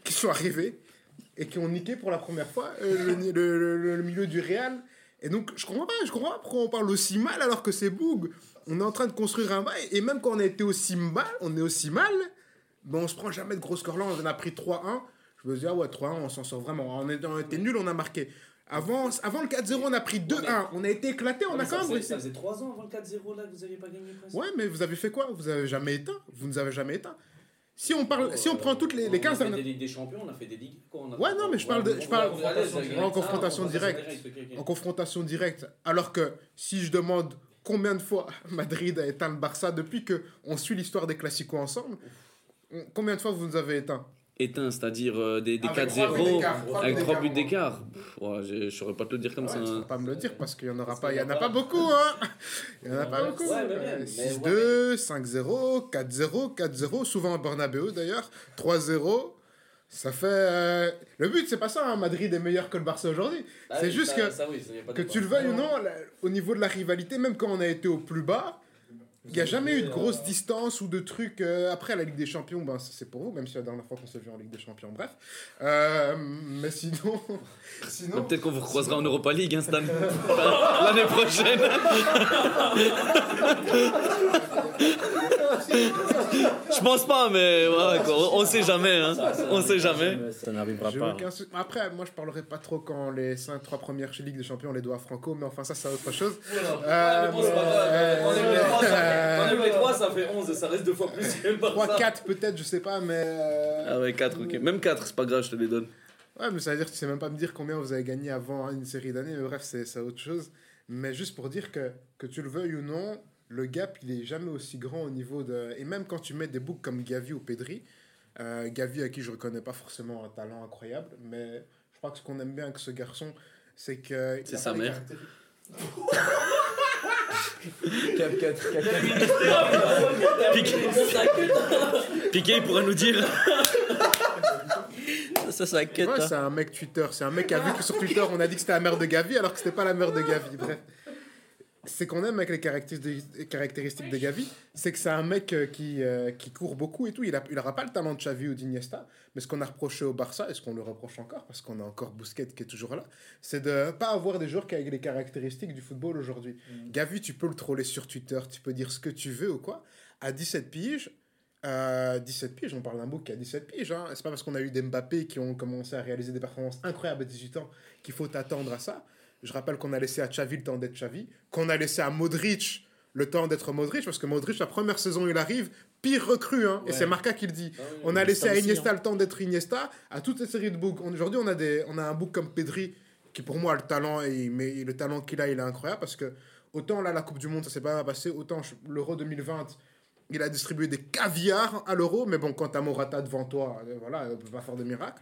qui sont arrivés et qui ont niqué pour la première fois euh, le, le- le- le milieu du Real. Et donc, je comprends pas, je comprends pas pourquoi on parle aussi mal alors que c'est Boug. On est en train de construire un bail, et même quand on a été aussi mal, on est aussi mal, ben on se prend jamais de gros scores là, on en a pris 3-1. Je me dis, ah ouais, 3-1, on s'en sort vraiment. On, est, on était nul, on a marqué. Avant, avant le 4-0, on a pris 2-1. On a été éclaté, on a quand même. Ça faisait 3 ans avant le 4-0 là que vous n'aviez pas gagné presque. Ouais, mais vous avez fait quoi? Vous avez jamais éteint Vous nous avez jamais éteint. Si on parle, si on prend toutes les, les 15 On a fait des Ligues des Champions, on a fait des Ligues. Ouais, non, mais je parle de- je parle- en confrontation directe. en confrontation directe, alors que si je demande combien de fois Madrid a éteint le Barça depuis que on suit l'histoire des classicos ensemble, combien de fois vous nous avez éteint? Éteint, c'est-à-dire euh, des, des Avec trois buts 4-0 d'écart, trois avec buts 3 buts d'écart. ouais, je ne saurais pas te le dire comme Ouais, ça. tu hein. peux pas me le dire parce qu'il y en aura pas, il y en a pas beaucoup, hein. Il y en a pas beaucoup. ouais, mais Euh, même, 6-2, 5-0, 4-0, 4-0, souvent à Bernabeu d'ailleurs, 3-0. Ça fait. euh, Le but, c'est pas ça, hein, Madrid est meilleur que le Barça aujourd'hui. Ah c'est oui, juste ça- que, ça, oui, ça, que tu le veuilles ou non, la- au niveau de la rivalité, même quand on a été au plus bas, il n'y a jamais eu de grosse distance ou de trucs. euh, après, la Ligue des Champions, ben, c'est pour vous, même si la dernière fois qu'on s'est vu en Ligue des Champions, bref. Euh, mais sinon. sinon Peut-être qu'on vous recroisera en Europa League, hein, Stan. L'année prochaine. Je pense pas, mais ouais, quoi, on, sait jamais. Hein. On sait jamais. Ça n'arrivera pas. aucun Après, moi, je parlerai pas trop quand les 5 trois premières chez Ligue des Champions, on les doit à Franco, mais enfin, ça, c'est autre chose. Ouais, mais Euh, les trois, ça fait- euh, enlève les trois, ça fait 11 et ça reste deux fois plus que le Barça. 3, 4 peut-être, je sais pas, mais. euh, Ah ouais, 4, ok. Même 4, c'est pas grave, je te les donne. Ouais, mais ça veut dire que tu sais même pas me dire combien vous avez gagné avant une série d'années, mais bref, c'est autre chose. Mais juste pour dire que, que tu le veuilles ou non, le gap, il est jamais aussi grand au niveau de. Et même quand tu mets des boucs comme Gavi ou Pedri, euh, Gavi à qui je reconnais pas forcément un talent incroyable, mais je crois que ce qu'on aime bien avec ce garçon, c'est que. C'est a sa pas mère. caractéristiques- 4-4, 4-4. Piqué, Piqué il pourra nous dire. Ça, Ça, ça quête. Ouais, hein. c'est un mec Twitter. C'est un mec qui a vu que sur Twitter, on a dit que c'était la mère de Gavi alors que c'était pas la mère de Gavi. Bref. C'est qu'on aime avec les caractéristiques de, Gavi, c'est que c'est un mec euh, qui, euh, qui court beaucoup et tout. Il n'aura pas le talent de Xavi ou d'Iniesta, mais ce qu'on a reproché au Barça, et ce qu'on le reproche encore, parce qu'on a encore Busquets qui est toujours là, c'est de pas avoir des joueurs qui avec les caractéristiques du football aujourd'hui. Gavi, tu peux le troller sur Twitter, tu peux dire ce que tu veux ou quoi. À 17 piges, euh, 17 piges, on parle d'un bouc qui a 17 piges. Hein. C'est pas parce qu'on a eu des Mbappé qui ont commencé à réaliser des performances incroyables à 18 ans qu'il faut t'attendre à ça. Je rappelle qu'on a laissé à Xavi le temps d'être Xavi, qu'on a laissé à Modric le temps d'être Modric, parce que Modric, la première saison, il arrive, pire recrue, hein, et c'est Marca qui le dit. Ah On a laissé à aussi, Iniesta hein. le temps d'être Iniesta, à toute cette série de. On- Aujourd'hui, on, a des- on a un bouc comme Pedri, qui pour moi, a le talent, et, mais le talent qu'il a, il est incroyable, parce que autant là, la Coupe du Monde, ça s'est pas passé, autant l'Euro 2020, il a distribué des caviars à l'Euro, mais bon, quand t'as Morata devant toi, euh, voilà, on peut pas faire de miracle.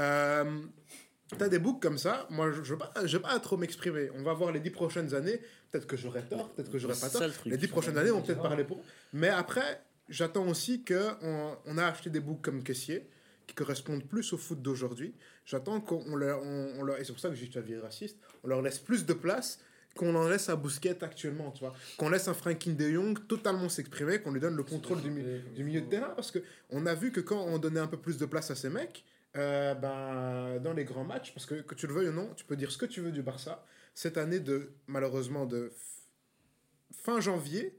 Euh, T'as des boucs comme ça, moi je pas- je veux pas trop m'exprimer. On va voir les dix prochaines années, peut-être que j'aurai tort, peut-être que j'aurai pas tort. Les dix prochaines années, on va peut-être parler pour. Mais après, j'attends aussi qu'on on a acheté des boucs comme Caissier, qui correspondent plus au foot d'aujourd'hui. J'attends qu'on leur, on, on leur- et c'est pour ça que j'ai Xavier raciste, on leur laisse plus de place qu'on en laisse à Bousquet actuellement, tu vois. Qu'on laisse un Frankie de Jong totalement s'exprimer, qu'on lui donne le contrôle du, mi- du milieu de terrain, parce que on a vu que quand on donnait un peu plus de place à ces mecs, euh, ben, dans les grands matchs, parce que que tu le veuilles ou non, tu peux dire ce que tu veux du Barça, cette année de, malheureusement, de fin janvier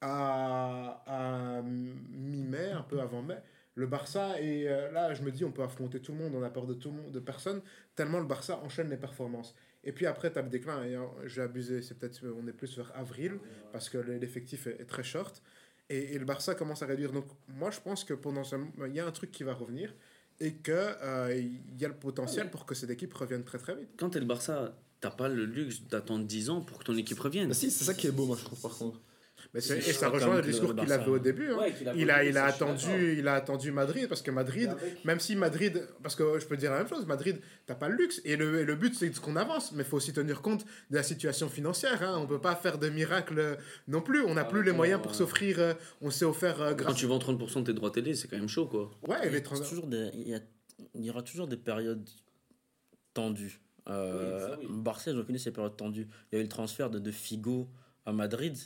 à, mi-mai, un peu avant mai, le Barça, et euh, là, je me dis, on peut affronter tout le monde, on a peur de tout le monde, de personne, tellement le Barça enchaîne les performances. Et puis après, tu as le déclin, et euh, j'ai abusé, c'est peut-être, on est plus vers avril, parce que l'effectif est, très short, et, le Barça commence à réduire. Donc, moi, je pense que pendant il y a un truc qui va revenir, et qu'il il y a le potentiel pour que cette équipe revienne très très vite. Quand t'es le Barça, t'as pas le luxe d'attendre 10 ans pour que ton équipe revienne. Bah si, c'est ça qui est beau, moi, je trouve, par contre. Mais c'est- C'est et ça rejoint le discours qu'il avait au début. hein. Ouais, qu'il a il a, il, a attendu, il a attendu Madrid parce que Madrid, même si Madrid, parce que je peux dire la même chose, Madrid, t'as pas le luxe et le, et le but c'est qu'on avance, mais il faut aussi tenir compte de la situation financière. Hein. On peut pas faire de miracle non plus. On n'a Ah, plus les moyens ouais. pour s'offrir. euh, on s'est offert euh, Quand tu vends 30% de tes droits télé, c'est quand même chaud, quoi. Ouais, Il y, les a trans- toujours des, il, y a- il y aura toujours des périodes tendues. Euh, Oui, ça, oui. Barça, je reconnais ces périodes tendues. Il y a eu le transfert de, de Figo à Madrid.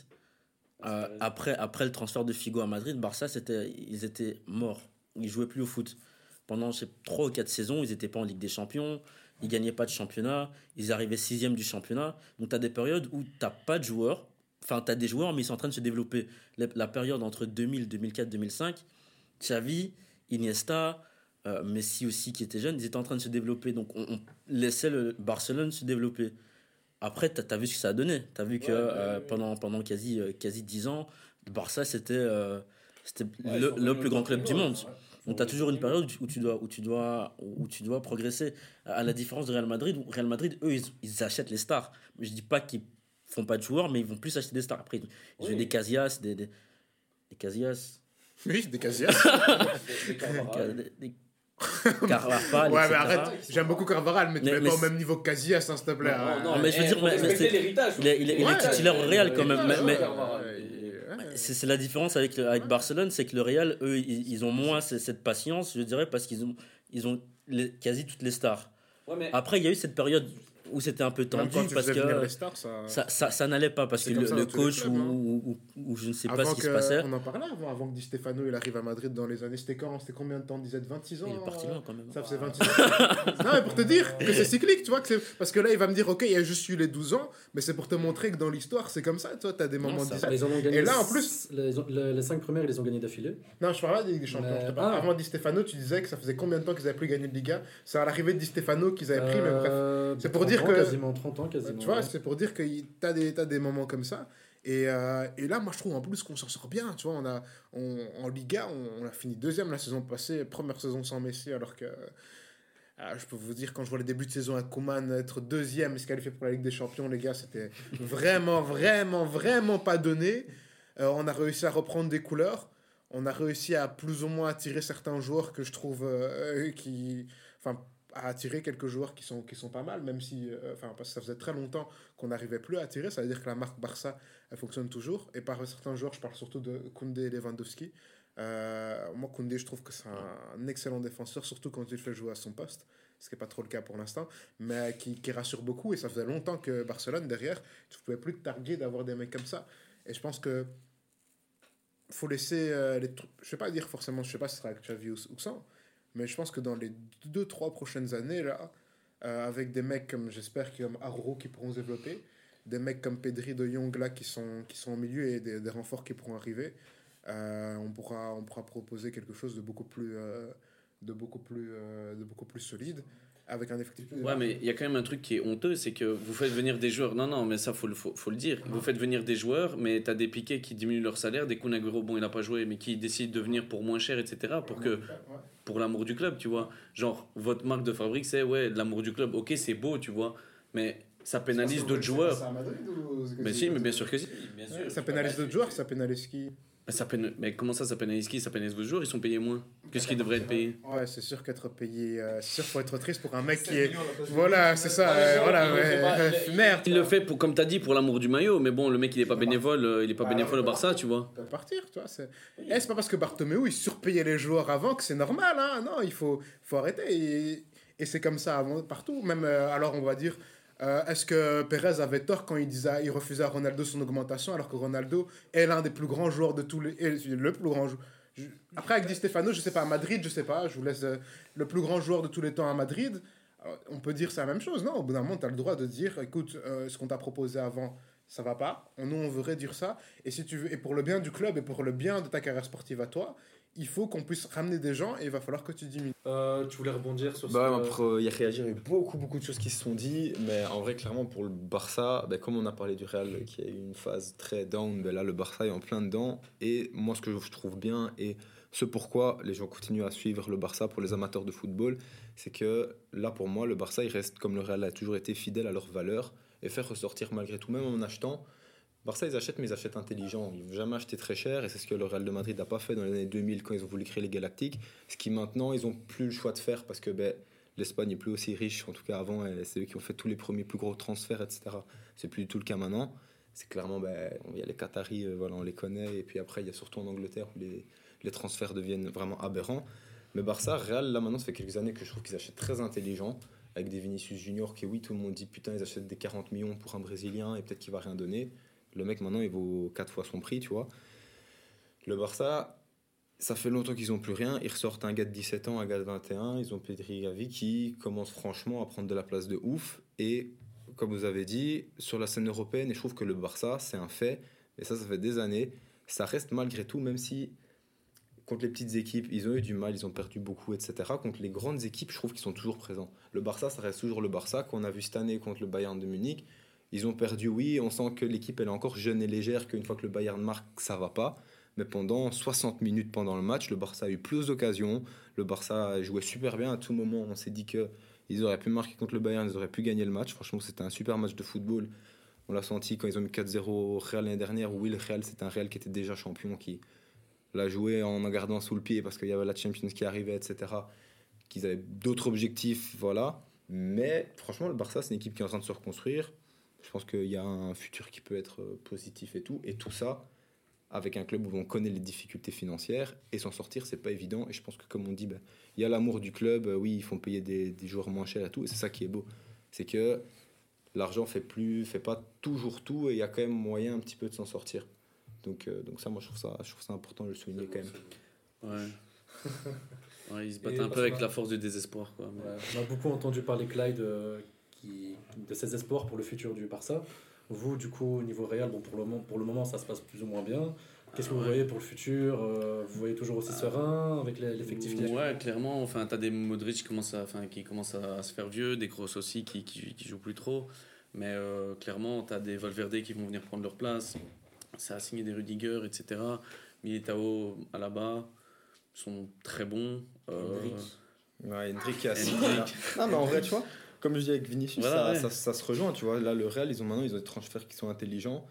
Euh, après, après le transfert de Figo à Madrid, Barça, c'était, ils étaient morts. Ils jouaient plus au foot. Pendant je sais, 3 ou 4 saisons, ils n'étaient pas en Ligue des Champions. Ils gagnaient pas de championnat. Ils arrivaient sixième du championnat. Donc, tu as des périodes où tu n'as pas de joueurs. Enfin, tu as des joueurs, mais ils sont en train de se développer. La, la période entre 2000, 2004, 2005, Xavi, Iniesta, euh, Messi aussi qui était jeune, ils étaient en train de se développer. Donc on, on laissait le Barcelone se développer. Après, tu as, vu ce que ça a donné. Tu as vu que Ouais, euh, pendant, pendant quasi, euh, quasi 10 ans, le Barça, c'était euh, c'était Ouais, le, plus grand club du monde. ouais. Donc tu as toujours une période où tu dois, où tu dois, où tu dois progresser. À la différence de Real Madrid, où Real Madrid, eux, ils, ils achètent les stars. Je dis pas qu'ils font pas de joueurs, mais ils vont plus acheter des stars. Après, ils ils Oui. ont des Casillas, des, des, des Casillas, Oui, des Casillas. Des- des Carvajal. Carvajal, ouais, mais arrête. J'aime beaucoup Carvaral, mais tu Mais- mets pas au c'est- même niveau que Casillas, hein, s'il te plaît. Non, non, mais je veux dire, mais- il est- il est- il est Ouais, titulaire au Real quand même. Mais- Carvajal. C'est la différence avec, le- avec Barcelone, c'est que le Real, eux, ils, ils ont moins ce- cette patience, je dirais, parce qu'ils ont, ils ont les- quasi toutes les stars. Ouais, mais Après, il y a eu cette période où c'était un peu tendu parce que stars, ça. ça, ça, ça n'allait pas, parce que le, ça coach clubs, ou, hein. ou, ou- ou je ne sais pas ce qui que- se passait, On en parlait avant, avant que Di Stefano il arrive à Madrid dans les années. C'était quand C'était combien de temps Disait 26 ans il est parti euh, loin quand même. Ça faisait 26 ans. non, mais pour te dire que c'est cyclique, tu vois. Que c'est- Parce que là, il va me dire, ok, il y a juste eu les 12 ans, mais c'est pour te montrer que dans l'histoire, c'est comme ça. Toi, tu as des moments de. Ah, Ils en ont gagné Et là, en plus- les, les, les cinq premières, ils les ont gagnées d'affilée. Non, je parle pas des Champions. Mais- je parle- ah. Avant Di Stefano, tu disais que ça faisait combien de temps qu'ils avaient plus gagné de Liga? C'est à l'arrivée de Di Stefano qu'ils avaient pris, mais bref. Euh, C'est pour 30 dire ans, que- Quasiment 30 ans, quasiment. Tu vois, ouais. c'est pour dire que tu as des, t'as des moments comme ça. Et, euh, et là, moi, je trouve en plus qu'on s'en sort bien. Tu vois, on a, on, en Liga, on, on a fini deuxième la saison passée, première saison sans Messi, alors que. ah, je peux vous dire, quand je vois les débuts de saison à Kuman, être deuxième et se qualifier pour la Ligue des Champions, les gars, c'était vraiment, vraiment, vraiment pas donné. Euh, on a réussi à reprendre des couleurs. On a réussi à plus ou moins attirer certains joueurs que je trouve euh, qui. Enfin, à attirer quelques joueurs qui sont, qui sont pas mal, même si. euh, Enfin, parce ça faisait très longtemps qu'on n'arrivait plus à attirer. Ça veut dire que la marque Barça, elle fonctionne toujours. Et par certains joueurs, je parle surtout de Koundé et Lewandowski. Euh, moi, Koundé, je trouve que c'est un excellent défenseur, surtout quand tu le fais jouer à son poste, ce qui n'est pas trop le cas pour l'instant, mais qui, qui rassure beaucoup. Et ça faisait longtemps que Barcelone, derrière, tu ne pouvais plus te targuer d'avoir des mecs comme ça. Et je pense que faut laisser euh, les trucs. Je ne vais pas dire forcément, je ne sais pas si ce sera avec Xavi ou, ou sans, mais je pense que dans les deux, trois prochaines années, là, euh, avec des mecs comme, j'espère, comme Arro qui pourront se développer, des mecs comme Pedri de Jong là qui sont, qui sont au milieu et des, des renforts qui pourront arriver, euh, on, pourra, on pourra proposer quelque chose de beaucoup plus, euh, de beaucoup plus, de beaucoup plus solide avec un effectif plus Ouais, mais il y a quand même un truc qui est honteux, c'est que vous faites venir des joueurs. Non, non, mais ça, faut le, faut, faut le dire. Vous faites venir des joueurs, mais tu as des piquets qui diminuent leur salaire, des Kunaguro, bon, il n'a pas joué, mais qui décident de venir pour moins cher, etc. Pour que pour l'amour du club, tu vois. Genre, votre marque de fabrique, c'est ouais, de l'amour du club. Ok, c'est beau, tu vois, mais ça pénalise d'autres joueurs. Mais si, mais bien sûr que si. Bien sûr. Ça pénalise d'autres joueurs, ça pénalise qui? Mais, ça pénal- mais comment ça, ça pénalise qui? Ça pénalise vos joueurs, ils sont payés moins. Qu'est-ce qui devrait être payé Ouais, c'est sûr qu'être payé. euh, c'est sûr qu'il faut être triste pour un mec qui est. Voilà, c'est ça, euh, voilà, ouais. Merde. Il le fait, pour, comme tu as dit, pour l'amour du maillot, mais bon, le mec, il est pas bénévole, euh, il est pas Ah, bénévole au. Barça, tu vois. peut partir, tu vois. C'est Eh, c'est pas parce que Bartomeu il surpayait les joueurs avant que c'est normal, hein. Non, il faut, faut arrêter. Et, et c'est comme ça avant, partout. Même, euh, alors, on va dire, euh, est-ce que Pérez avait tort quand il, disait, il refusait à Ronaldo son augmentation alors que Ronaldo est l'un des plus grands joueurs de tous les. le plus grand je- Après, avec Di Stefano, je sais pas, à Madrid, je sais pas, je vous laisse euh, le plus grand joueur de tous les temps à Madrid. Alors, on peut dire c'est la même chose, non? Au bout d'un moment, tu as le droit de dire écoute, euh, ce qu'on t'a proposé avant, ça va pas. Nous, on veut réduire ça. Et, si tu veux, et pour le bien du club et pour le bien de ta carrière sportive à toi, il faut qu'on puisse ramener des gens et il va falloir que tu diminues. Euh, tu voulais rebondir sur Bah, ce... pour euh, y réagir, il y a eu beaucoup, beaucoup de choses qui se sont dit, mais en vrai, clairement, pour le Barça, bah, comme on a parlé du Real qui a eu une phase très down, bah, là, le Barça est en plein dedans. Et moi, ce que je trouve bien, et ce pourquoi les gens continuent à suivre le Barça pour les amateurs de football, c'est que là, pour moi, le Barça, il reste comme le Real a toujours été fidèle à leurs valeurs et faire ressortir malgré tout, même en achetant. Barça, ils achètent, mais ils achètent intelligent. Ils ne vont jamais acheter très cher, et c'est ce que le Real de Madrid n'a pas fait dans les années 2000 quand ils ont voulu créer les Galactiques. Ce qui maintenant, ils n'ont plus le choix de faire parce que ben, l'Espagne n'est plus aussi riche, en tout cas avant, c'est eux qui ont fait tous les premiers plus gros transferts, etc. C'est plus du tout le cas maintenant. C'est clairement, ben, il y a les Qataris, euh, voilà, on les connaît, et puis après, il y a surtout en Angleterre où les, les transferts deviennent vraiment aberrants. Mais Barça, Real, là maintenant, ça fait quelques années que je trouve qu'ils achètent très intelligent, avec des Vinicius Junior qui, oui, tout le monde dit putain, ils achètent des 40 millions pour un Brésilien et peut-être qu'il va rien donner. Le mec maintenant, il vaut 4 fois son prix, tu vois. Le Barça, ça fait longtemps qu'ils n'ont plus rien. Ils ressortent un gars de 17 ans, un gars de 21. Ils ont Pedri Gavi qui commence franchement à prendre de la place de ouf. Et comme vous avez dit, sur la scène européenne, et je trouve que le Barça, c'est un fait, et ça, ça fait des années, ça reste malgré tout, même si contre les petites équipes, ils ont eu du mal, ils ont perdu beaucoup, etc. Contre les grandes équipes, je trouve qu'ils sont toujours présents. Le Barça, ça reste toujours le Barça qu'on a vu cette année contre le Bayern de Munich. Ils ont perdu, oui, on sent que l'équipe elle est encore jeune et légère, qu'une fois que le Bayern marque, ça va pas. Mais pendant 60 minutes pendant le match, le Barça a eu plus d'occasions. Le Barça joué super bien à tout moment. On s'est dit que ils auraient pu marquer contre le Bayern, ils auraient pu gagner le match. Franchement, c'était un super match de football. On l'a senti quand ils ont mis 4-0 au Real l'année dernière. Oui, le Real, c'est un Real qui était déjà champion, qui l'a joué en en gardant sous le pied parce qu'il y avait la Champions qui arrivait, etc. Qu'ils avaient d'autres objectifs, voilà. Mais franchement, le Barça, c'est une équipe qui est en train de se reconstruire. Je pense qu'il y a un futur qui peut être euh, positif et tout. Et tout ça, avec un club où on connaît les difficultés financières et s'en sortir, c'est pas évident. Et je pense que, comme on dit, ben, il y a l'amour du club. euh, Oui, ils font payer des, des joueurs moins chers et tout. Et c'est ça qui est beau. C'est que l'argent fait plus, fait pas toujours tout et il y a quand même moyen un petit peu de s'en sortir. Donc, euh, donc ça, moi, je trouve ça, je trouve ça important de le souligner quand même. Ouais. Ouais, ils se Et battent un peu avec la force du désespoir. Quoi. mais- Ouais, on a beaucoup entendu parler Clyde euh, qui, de ses espoirs pour le futur du Barça. Vous, du coup, au niveau Real, bon, pour, le moment, pour le moment, ça se passe plus ou moins bien. Qu'est-ce que vous ouais. voyez pour le futur Euh, Vous voyez toujours aussi serein avec l'effectif qu'il y a Ouais, clairement. Enfin, t'as des Modric qui commencent à, enfin, qui commencent à se faire vieux, des Kroos aussi qui, qui, qui jouent plus trop. Mais euh, clairement, t'as des Valverde qui vont venir prendre leur place. Ça a signé des Rudiger, etc. Militao, Alaba sont très bons. Euh. Ouais, Hendrick qui a signé. Non, mais en vrai, tu vois, comme je dis avec Vinicius, Voilà, ça, ouais. ça, ça se rejoint, tu vois. Là, le Real, ils ont maintenant ils ont des transferts qui sont intelligents.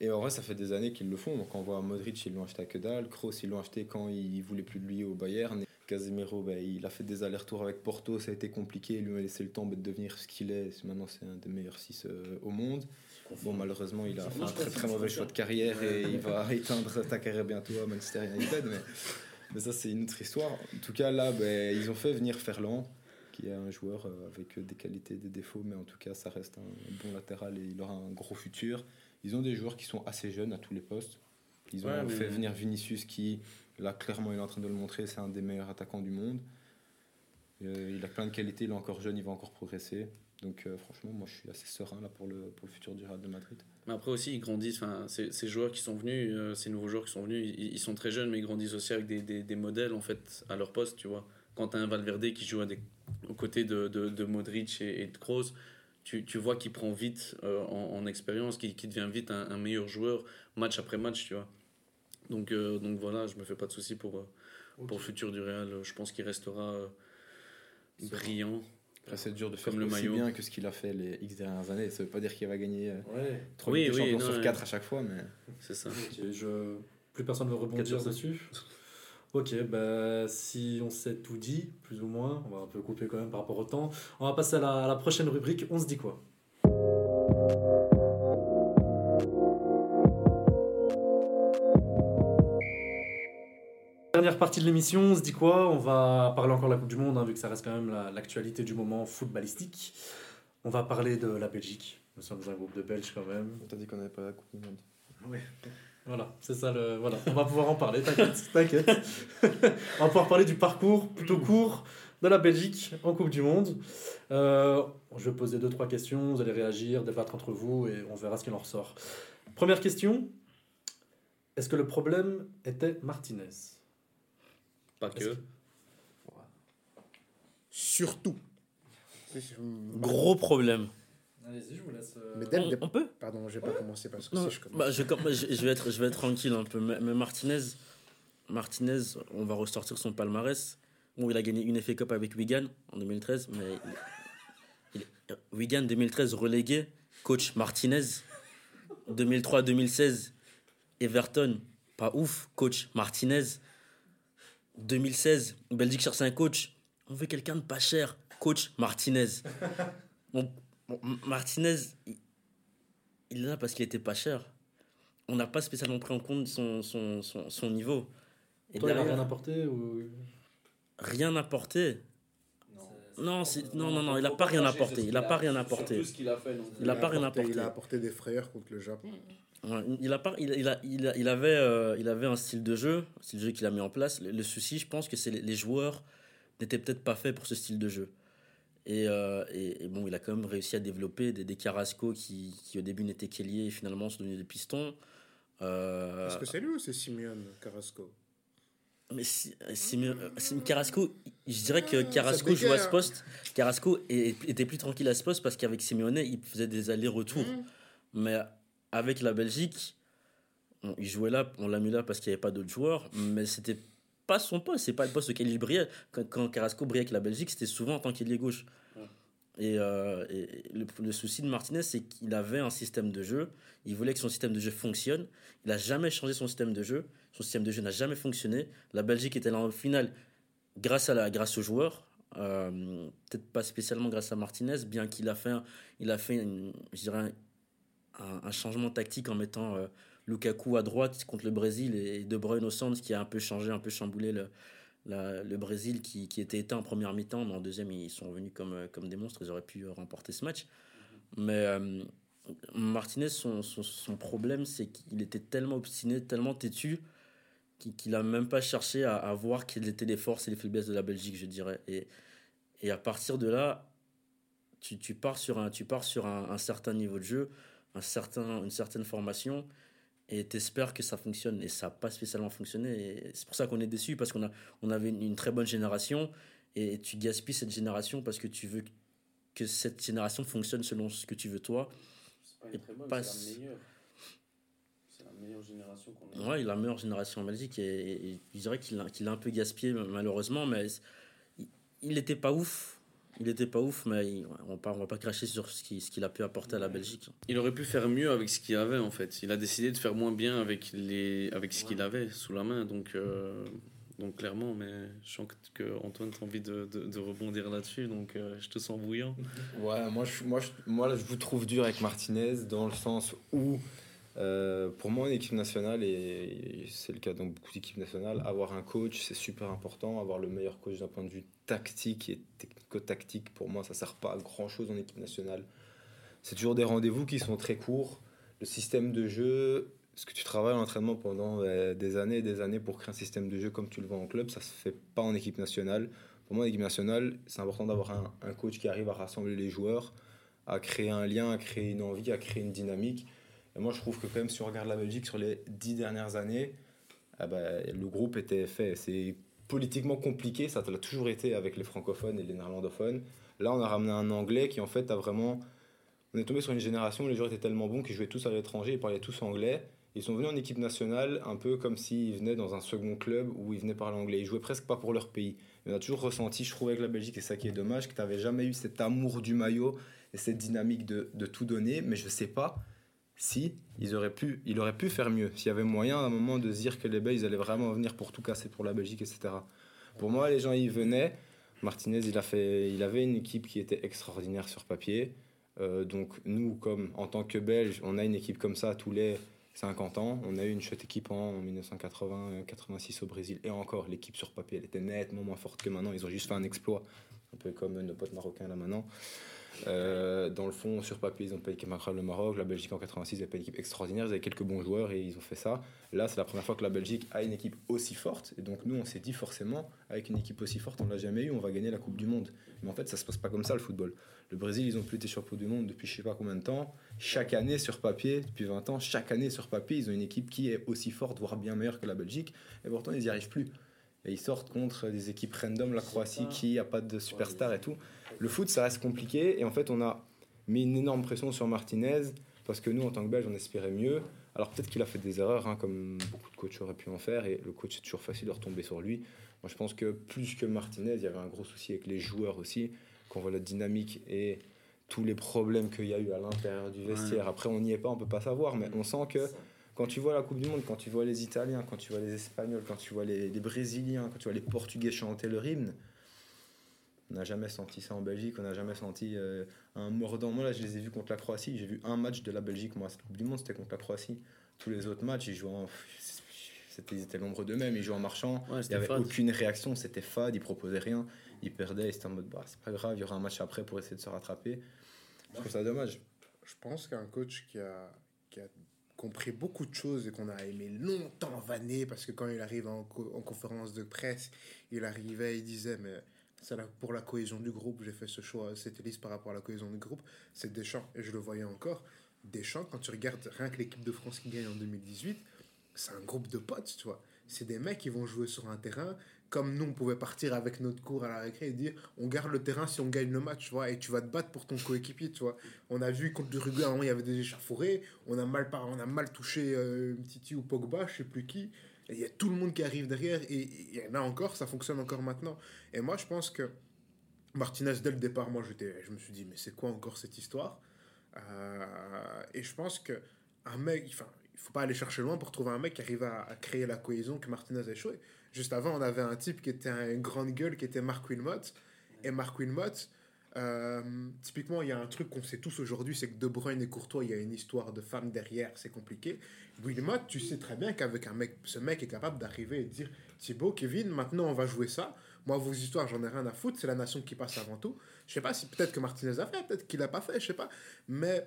Et en vrai, ça fait des années qu'ils le font. Donc, on voit Modric, ils l'ont acheté à que dalle. Kroos, ils l'ont acheté quand ils voulaient plus de lui au Bayern. Casemiro, ben, il a fait des allers-retours avec Porto, ça a été compliqué. Il lui a laissé le temps de devenir ce qu'il est. Maintenant, c'est un des meilleurs 6 au monde. Bon, malheureusement, il a fait un très très mauvais choix de carrière et il va éteindre ta carrière bientôt à Manchester United. Mais, mais ça, c'est une autre histoire. En tout cas, là, ben, ils ont fait venir Ferland, qui est un joueur euh, avec des qualités, des défauts, mais en tout cas, ça reste un bon latéral et il aura un gros futur. Ils ont des joueurs qui sont assez jeunes à tous les postes. Ils ont Ouais, fait venir Vinicius, qui, là, clairement, il est en train de le montrer, c'est un des meilleurs attaquants du monde. Euh, il a plein de qualités, il est encore jeune, il va encore progresser. Donc, euh, franchement, moi, je suis assez serein là, pour, le, pour le futur du Real de Madrid. Mais après aussi, ils grandissent. Ces, ces joueurs qui sont venus, euh, ces nouveaux joueurs qui sont venus, ils, ils sont très jeunes, mais ils grandissent aussi avec des, des, des modèles en fait à leur poste. Tu vois, quand tu as un Valverde qui joue à des, aux côtés de, de, de Modric et, et de Kroos, tu, tu vois qu'il prend vite euh, en, en expérience, qu'il devient vite un, un meilleur joueur match après match. Tu vois. Donc, euh, donc voilà, je me fais pas de soucis pour, euh, pour le futur du Real. Je pense qu'il restera euh, brillant. Après, c'est dur de faire Comme le aussi maillot. bien que ce qu'il a fait les X dernières années. Ça veut pas dire qu'il va gagner euh, Ouais. 3 Oui, oui, champions non, sur ouais. 4 à chaque fois, mais C'est ça. Je... Plus personne ne veut rebondir dessus. Ok, bah, si on s'est tout dit, plus ou moins, on va un peu couper quand même par rapport au temps. On va passer à la, à la prochaine rubrique. On se dit quoi? Dernière partie de l'émission, on se dit quoi? On va parler encore de la Coupe du Monde, hein, vu que ça reste quand même la- l'actualité du moment footballistique. On va parler de la Belgique. Nous sommes un groupe de Belges quand même. on t'a dit qu'on n'avait pas la Coupe du Monde. Voilà, c'est ça le. Voilà, on va pouvoir en parler, t'inquiète, t'inquiète. on va pouvoir parler du parcours plutôt court de la Belgique en Coupe du Monde. Euh, je vais poser deux, trois questions, vous allez réagir, débattre entre vous et on verra ce qu'il en ressort. Première question est-ce que le problème était Martinez? Pas que. que- Surtout. Gros problème. Allez-y, je vous laisse. euh, Mais dès le On, départ. on peut Pardon, j'ai pas commencé parce que Non, si je commence. bah, je, com- je, je vais être, je vais être tranquille un peu. Mais, mais Martinez, Martinez, on va ressortir son palmarès. Bon, il a gagné une FA Cup avec Wigan en 2013, mais il- il- Wigan 2013 relégué, coach Martinez. 2003-2016, Everton, pas ouf, coach Martinez. 2016, Belgique cherche un coach. On veut quelqu'un de pas cher, coach Martinez. Bon, bon, Martinez, il- est là parce qu'il était pas cher. On n'a pas spécialement pris en compte son, son, son, son niveau. Et Toi, il a derrière, rien apporté ou... rien apporté. Non, non, non, non, il a pas rien apporté. Il a pas rien apporté. qu'il a fait. donc. Il a pas rien apporté-. Il a apporté des frayeurs contre le Japon. Il, a pas, il, il, a, il, a- il avait, euh, il avait un style de jeu, un style de jeu qu'il a mis en place. Le, le souci, je pense que c'est les, les joueurs n'étaient peut-être pas faits pour ce style de jeu. Et, euh, et, et bon, il a quand même réussi à développer des, des Carrasco qui, qui au début n'étaient qu'ailiers et finalement sont devenus des pistons. Euh, Est-ce que c'est lui ou c'est Simeone Carrasco? Mais si, euh, Carrasco, je dirais que Ah, Carrasco jouait à ce hein. poste. Carrasco était plus tranquille à ce poste parce qu'avec Simeone, il faisait des allers-retours. Mais avec la Belgique, on- il jouait là, on l'a mis là parce qu'il n'y avait pas d'autres joueurs, mais c'était pas son poste, c'est pas le poste auquel il brillait. Quand, quand Carrasco brillait avec la Belgique, c'était souvent en tant qu'ailier gauche. Et, euh, le, souci de Martinez, c'est qu'il avait un système de jeu. Il voulait que son système de jeu fonctionne. Il n'a jamais changé son système de jeu. Son système de jeu n'a jamais fonctionné. La Belgique était là en finale grâce, à la, grâce aux joueurs. Euh, Peut-être pas spécialement grâce à Martinez, bien qu'il a fait, il a fait je dirais un changement tactique en mettant euh, Lukaku à droite contre le Brésil et De Bruyne au centre, ce qui a un peu changé, un peu chamboulé le, le Brésil qui, qui était éteint en première mi-temps, mais en deuxième, ils sont venus comme, euh, comme des monstres, ils auraient pu euh, remporter ce match. Mais euh, Martinez, son, son, problème, c'est qu'il était tellement obstiné, tellement têtu, qu'il qu'il a même pas cherché à, voir quelles étaient les forces et les faiblesses de la Belgique, je dirais. Et, et à partir de là, tu, tu pars sur, un, tu pars sur un certain niveau de jeu, un certain, une certaine formation, et t'espères que ça fonctionne. Et ça n'a pas spécialement fonctionné. C'est pour ça qu'on est déçu, parce qu'on a, on avait une, une très bonne génération, et tu gaspilles cette génération parce que tu veux que cette génération fonctionne selon ce que tu veux toi. C'est pas une très bonne, c'est la meilleure. C'est la meilleure génération qu'on a. Ouais, la meilleure génération en Belgique, et, et- et je dirais qu'il a, a un peu gaspillé malheureusement, mais il n'était pas ouf. Il était pas ouf, mais il- on ne va pas cracher sur ce qu'il a pu apporter à la Belgique. Il aurait pu faire mieux avec ce qu'il avait en fait. Il a décidé de faire moins bien avec, les... avec ce qu'il avait sous la main. Donc, euh, Donc clairement, mais je sens que, que Antoine a envie de, de, de rebondir là-dessus, donc euh, je te sens bouillant. Ouais, moi je, moi, je, moi là, je vous trouve dur avec Martinez dans le sens où, euh, pour moi, en équipe nationale, et c'est le cas dans beaucoup d'équipes nationales, avoir un coach, c'est super important. Avoir le meilleur coach d'un point de vue tactique et technico-tactique, pour moi, ça sert pas à grand-chose en équipe nationale. C'est toujours des rendez-vous qui sont très courts. Le système de jeu, ce que tu travailles en entraînement pendant euh, des années et des années pour créer un système de jeu comme tu le vois en club, ça se fait pas en équipe nationale. Pour moi, en équipe nationale, c'est important d'avoir un coach qui arrive à rassembler les joueurs, à créer un lien, à créer une envie, à créer une dynamique. Et moi, je trouve que quand même, si on regarde la Belgique sur les dix dernières années, ah bah, le groupe était fait. C'est politiquement compliqué, ça l'a toujours été avec les francophones et les néerlandophones. Là, on a ramené un anglais qui, en fait, a vraiment. On est tombé sur une génération où les joueurs étaient tellement bons qu'ils jouaient tous à l'étranger, ils parlaient tous anglais. Ils sont venus en équipe nationale un peu comme s'ils venaient dans un second club où ils venaient parler anglais. Ils jouaient presque pas pour leur pays. On a toujours ressenti, je trouve, avec la Belgique, et ça qui est dommage, que tu n'avais jamais eu cet amour du maillot et cette dynamique de, de tout donner. Mais je sais pas si ils auraient pu, il aurait pu faire mieux. S'il y avait moyen à un moment de se dire que les Belges allaient vraiment venir pour tout casser pour la Belgique, etc. Pour moi, les gens y venaient. Martinez, il, a fait, il avait une équipe qui était extraordinaire sur papier. Euh, donc nous, comme en tant que Belges, on a une équipe comme ça tous les 50 ans. On a eu une chouette équipe en 1980-86 au Brésil. Et encore, l'équipe sur papier, elle était nettement moins forte que maintenant. Ils ont juste fait un exploit, un peu comme nos potes marocains là maintenant. Euh, dans le fond, sur papier, ils ont pas l'équipe incroyable le Maroc. La Belgique en 86, ils n'avaient pas une équipe extraordinaire. Ils avaient quelques bons joueurs et ils ont fait ça. Là, c'est la première fois que la Belgique a une équipe aussi forte. Et donc, nous, on s'est dit forcément, avec une équipe aussi forte, on l'a jamais eu, on va gagner la Coupe du Monde. Mais en fait, ça se passe pas comme ça le football. Le Brésil, ils ont plus été champions du monde depuis je sais pas combien de temps. Chaque année sur papier, depuis 20 ans, chaque année sur papier, ils ont une équipe qui est aussi forte, voire bien meilleure que la Belgique. Et pourtant, ils n'y arrivent plus. Et ils sortent contre des équipes random, la Croatie, qui a pas de superstar et tout. Le foot, ça reste compliqué. Et en fait, on a mis une énorme pression sur Martinez parce que nous, en tant que Belges, on espérait mieux. Alors peut-être qu'il a fait des erreurs, hein, comme beaucoup de coachs auraient pu en faire, et le coach, c'est toujours facile de retomber sur lui. Moi, je pense que plus que Martinez, il y avait un gros souci avec les joueurs aussi, quand on voit la dynamique et tous les problèmes qu'il y a eu à l'intérieur du vestiaire. Après, on n'y est pas, on peut pas savoir, mais on sent que quand tu vois la Coupe du Monde, quand tu vois les Italiens, quand tu vois les Espagnols, quand tu vois les, les Brésiliens, quand tu vois les Portugais chanter leur hymne, on n'a jamais senti ça en Belgique, on n'a jamais senti euh, un mordant. Moi, là, je les ai vus contre la Croatie. J'ai vu un match de la Belgique, moi, cette Coupe du Monde, c'était contre la Croatie. Tous les autres matchs, ils jouaient en. C'était, ils étaient nombreux d'eux-mêmes, ils jouaient en marchant. Ouais, il n'y c'était avait fade. aucune réaction, c'était fade, ils proposaient rien. Ils perdaient, ils étaient en mode, bah, c'est pas grave, il y aura un match après pour essayer de se rattraper. Je trouve ça dommage. Je pense qu'un coach qui a, qui a compris beaucoup de choses et qu'on a aimé longtemps vanner, parce que quand il arrive en, co- en conférence de presse, il arrivait, il disait, mais la- pour la cohésion du groupe, j'ai fait ce choix, cette liste par rapport à la cohésion du groupe, c'est Deschamps, et je le voyais encore. Deschamps, quand tu regardes rien que l'équipe de France qui gagne en 2018, c'est un groupe de potes, tu vois. C'est des mecs qui vont jouer sur un terrain, comme nous, on pouvait partir avec notre cours à la récré et dire on garde le terrain si on gagne le match, tu vois, et tu vas te battre pour ton coéquipier, tu vois. On a vu contre l'Uruguay, à un il y avait des échauffourées, on a mal, on a mal touché euh, Titi ou Pogba, je sais plus qui. Et il y a tout le monde qui arrive derrière, et, là encore, ça fonctionne encore maintenant. Et moi, je pense que Martinez, dès le départ, moi, je me suis dit, mais c'est quoi encore cette histoire? Euh, Et je pense que un mec, enfin, il faut pas aller chercher loin pour trouver un mec qui arrive à, à créer la cohésion que Martinez a échoué. Juste avant, on avait un type qui était un grande gueule, qui était Mark Wilmot. Et Mark Wilmot, euh, typiquement, il y a un truc qu'on sait tous aujourd'hui, c'est que De Bruyne et Courtois, il y a une histoire de femme derrière, c'est compliqué. Wilmot, tu sais très bien qu'avec un mec, ce mec est capable d'arriver et de dire Thibaut, Kevin, maintenant on va jouer ça. Moi, vos histoires, j'en ai rien à foutre, c'est la nation qui passe avant tout. Je sais pas si peut-être que Martinez a fait, peut-être qu'il a pas fait, je sais pas. Mais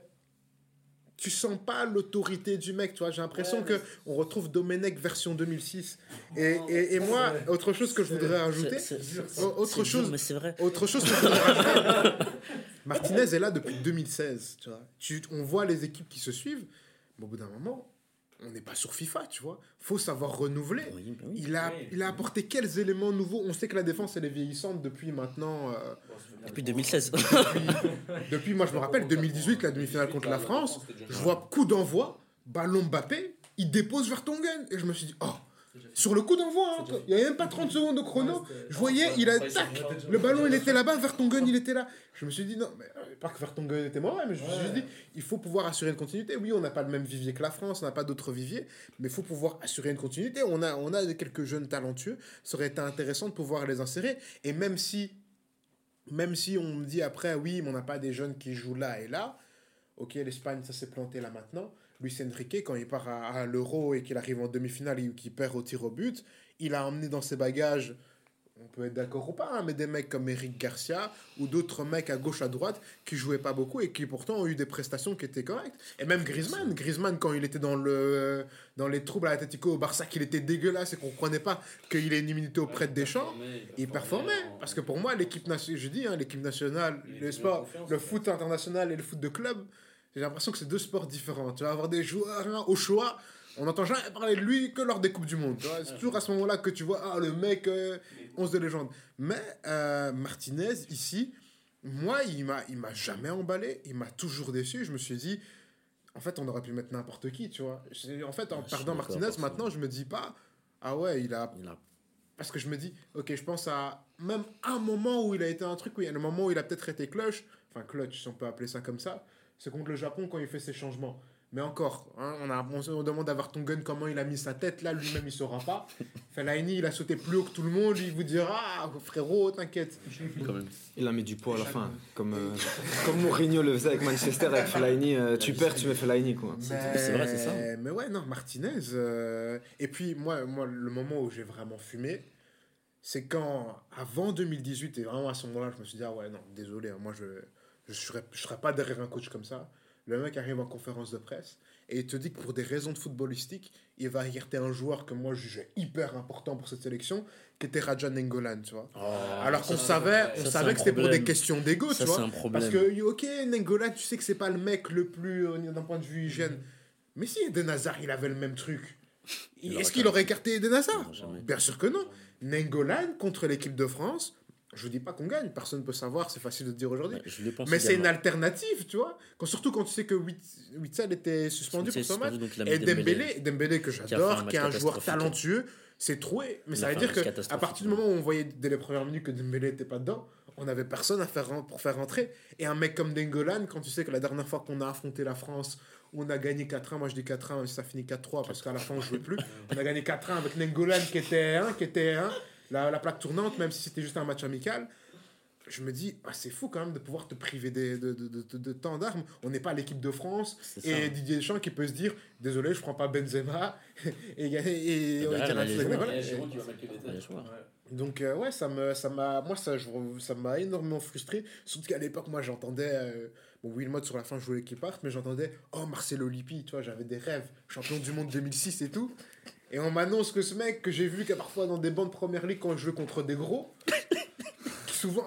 tu sens pas l'autorité du mec, tu vois. J'ai l'impression que on retrouve Domenech version 2006. Et, et, et moi, autre chose que je voudrais ajouter, C'est- c'est- c'est- autre dur, chose- mais c'est vrai. autre chose que je voudrais rajouter, Martinez est là depuis 2016, tu vois. Tu, on voit les équipes qui se suivent, mais au bout d'un moment, on n'est pas sur FIFA, tu vois. Faut savoir renouveler. Oui, bah oui. Il a, il a apporté quels éléments nouveaux? On sait que la défense, elle est vieillissante depuis maintenant. euh, Depuis 2016. depuis, moi, je me rappelle, 2018, la demi-finale contre la France. Je vois coup d'envoi, ballon Mbappé, il dépose Vertonghen. Et je me suis dit, oh, Sur le coup d'envoi, hein, il n'y avait même pas 30 secondes de chrono. Je voyais, il a tac, le ballon il était là-bas, Vertonghen il était là. Je me suis dit, non, mais euh, pas que Vertonghen était mauvais, mais je me suis dit, il faut pouvoir assurer une continuité. Oui, on n'a pas le même vivier que la France, on n'a pas d'autres viviers, mais il faut pouvoir assurer une continuité. On a, on a quelques jeunes talentueux, ça aurait été intéressant de pouvoir les insérer. Et même si, même si on me dit après, oui, mais on n'a pas des jeunes qui jouent là et là, ok, l'Espagne, ça s'est planté là maintenant. Luis Enrique, quand il part à, à l'Euro et qu'il arrive en demi-finale et qu'il perd au tir au but, il a emmené dans ses bagages, on peut être d'accord ou pas, hein, mais des mecs comme Eric Garcia ou d'autres mecs à gauche, à droite qui jouaient pas beaucoup et qui pourtant ont eu des prestations qui étaient correctes. Et même Griezmann, Griezmann quand il était dans, le, dans les troubles à l'Atletico au Barça, qu'il était dégueulasse et qu'on comprenait pas qu'il ait une immunité auprès de Deschamps, il performait. Parce que pour moi, l'équipe nationale, je dis, hein, l'équipe nationale, le sport, le foot international et le foot de club, j'ai l'impression que c'est deux sports différents. Tu vas avoir des joueurs hein, au choix. On n'entend jamais parler de lui que lors des Coupes du Monde. C'est toujours à ce moment-là que tu vois, ah, le mec, euh, 11 de légende. Mais euh, Martinez, ici, moi, il m'a, il m'a jamais emballé. Il m'a toujours déçu. Je me suis dit, en fait, on aurait pu mettre n'importe qui, tu vois. En fait, en Ouais, perdant Martinez, maintenant, je me dis pas, ah ouais, il a Il a- parce que je me dis, ok, je pense à même un moment où il a été un truc, oui, le moment où il a peut-être été clutch, enfin clutch, si on peut appeler ça comme ça, c'est contre le Japon quand il fait ses changements. Mais encore, hein, on, a, on, on demande à Vertonghen comment il a mis sa tête, là, lui-même, il saura pas. Fellaini, il a sauté plus haut que tout le monde, il vous dira, ah, frérot, t'inquiète. Il a mis du poids à la fin. Comme, euh, comme Mourinho le faisait avec Manchester, avec Fellaini. euh, tu perds, tu mets Fellaini, quoi. Mais- c'est vrai, c'est ça. Mais ouais, non, Martinez. euh, Et puis, moi, moi, le moment où j'ai vraiment fumé, c'est quand, avant 2018, et vraiment à ce moment-là, je me suis dit, ah ouais, non, désolé, hein, moi, je je serais, je serais pas derrière un coach comme ça. Le mec arrive en conférence de presse et il te dit que pour des raisons de footballistique, il va écarter un joueur que moi, je jugeais hyper important pour cette sélection, qui était Raja Nengolan, tu vois. Alors qu'on savait, on ça, savait que c'était pour des questions d'ego, tu vois. un problème. Parce que, ok, Nengolan, tu sais que c'est pas le mec le plus, euh, d'un point de vue hygiène. Mais si Eden Hazard, il avait le même truc, est-ce qu'il aurait écarté Eden Hazard Non. Bien sûr que non. Nengolan contre l'équipe de France, je dis pas qu'on gagne, personne ne peut savoir, c'est facile de dire aujourd'hui. Ouais, pense Mais c'est une alternative, tu vois. Quand, surtout quand tu sais que Wit- Witsel était suspendu pour ce match. Et Dembélé. Dembélé, Dembélé que un j'adore, qui est un joueur talentueux, c'est troué. Mais ça veut un dire match que à catastrophique. partir du moment où on voyait dès les premières minutes que Dembélé n'était pas dedans, on n'avait personne à faire pour faire rentrer. Et un mec comme Dengolan, quand tu sais que la dernière fois qu'on a affronté la France, on a gagné 4-1, moi je dis 4-1, même si ça finit 4-3 parce qu'à la fin on jouait plus. On a gagné 4-1 avec Nengolan qui était 1, qui était 1, la, la plaque tournante, même si c'était juste un match amical. Je me dis, ah, c'est fou quand même de pouvoir te priver des- de, de, de, de- de tant d'armes. On n'est pas l'équipe de France. Et Didier Deschamps qui peut se dire, désolé, je prends pas Benzema. et, et, et, Et on derrière, est il a les joueurs. voilà. Il a joué. Donc euh, ouais, ça me ça m'a moi ça je- ça m'a énormément frustré, surtout qu'à l'époque moi j'entendais euh, bon Wilmot sur la fin je voulais qu'il parte mais j'entendais oh Marcelo Lippi, tu vois, j'avais des rêves, champion du monde 2006 et tout. Et on m'annonce que ce mec que j'ai vu qu'à parfois dans des bandes première ligue quand je joue contre des gros souvent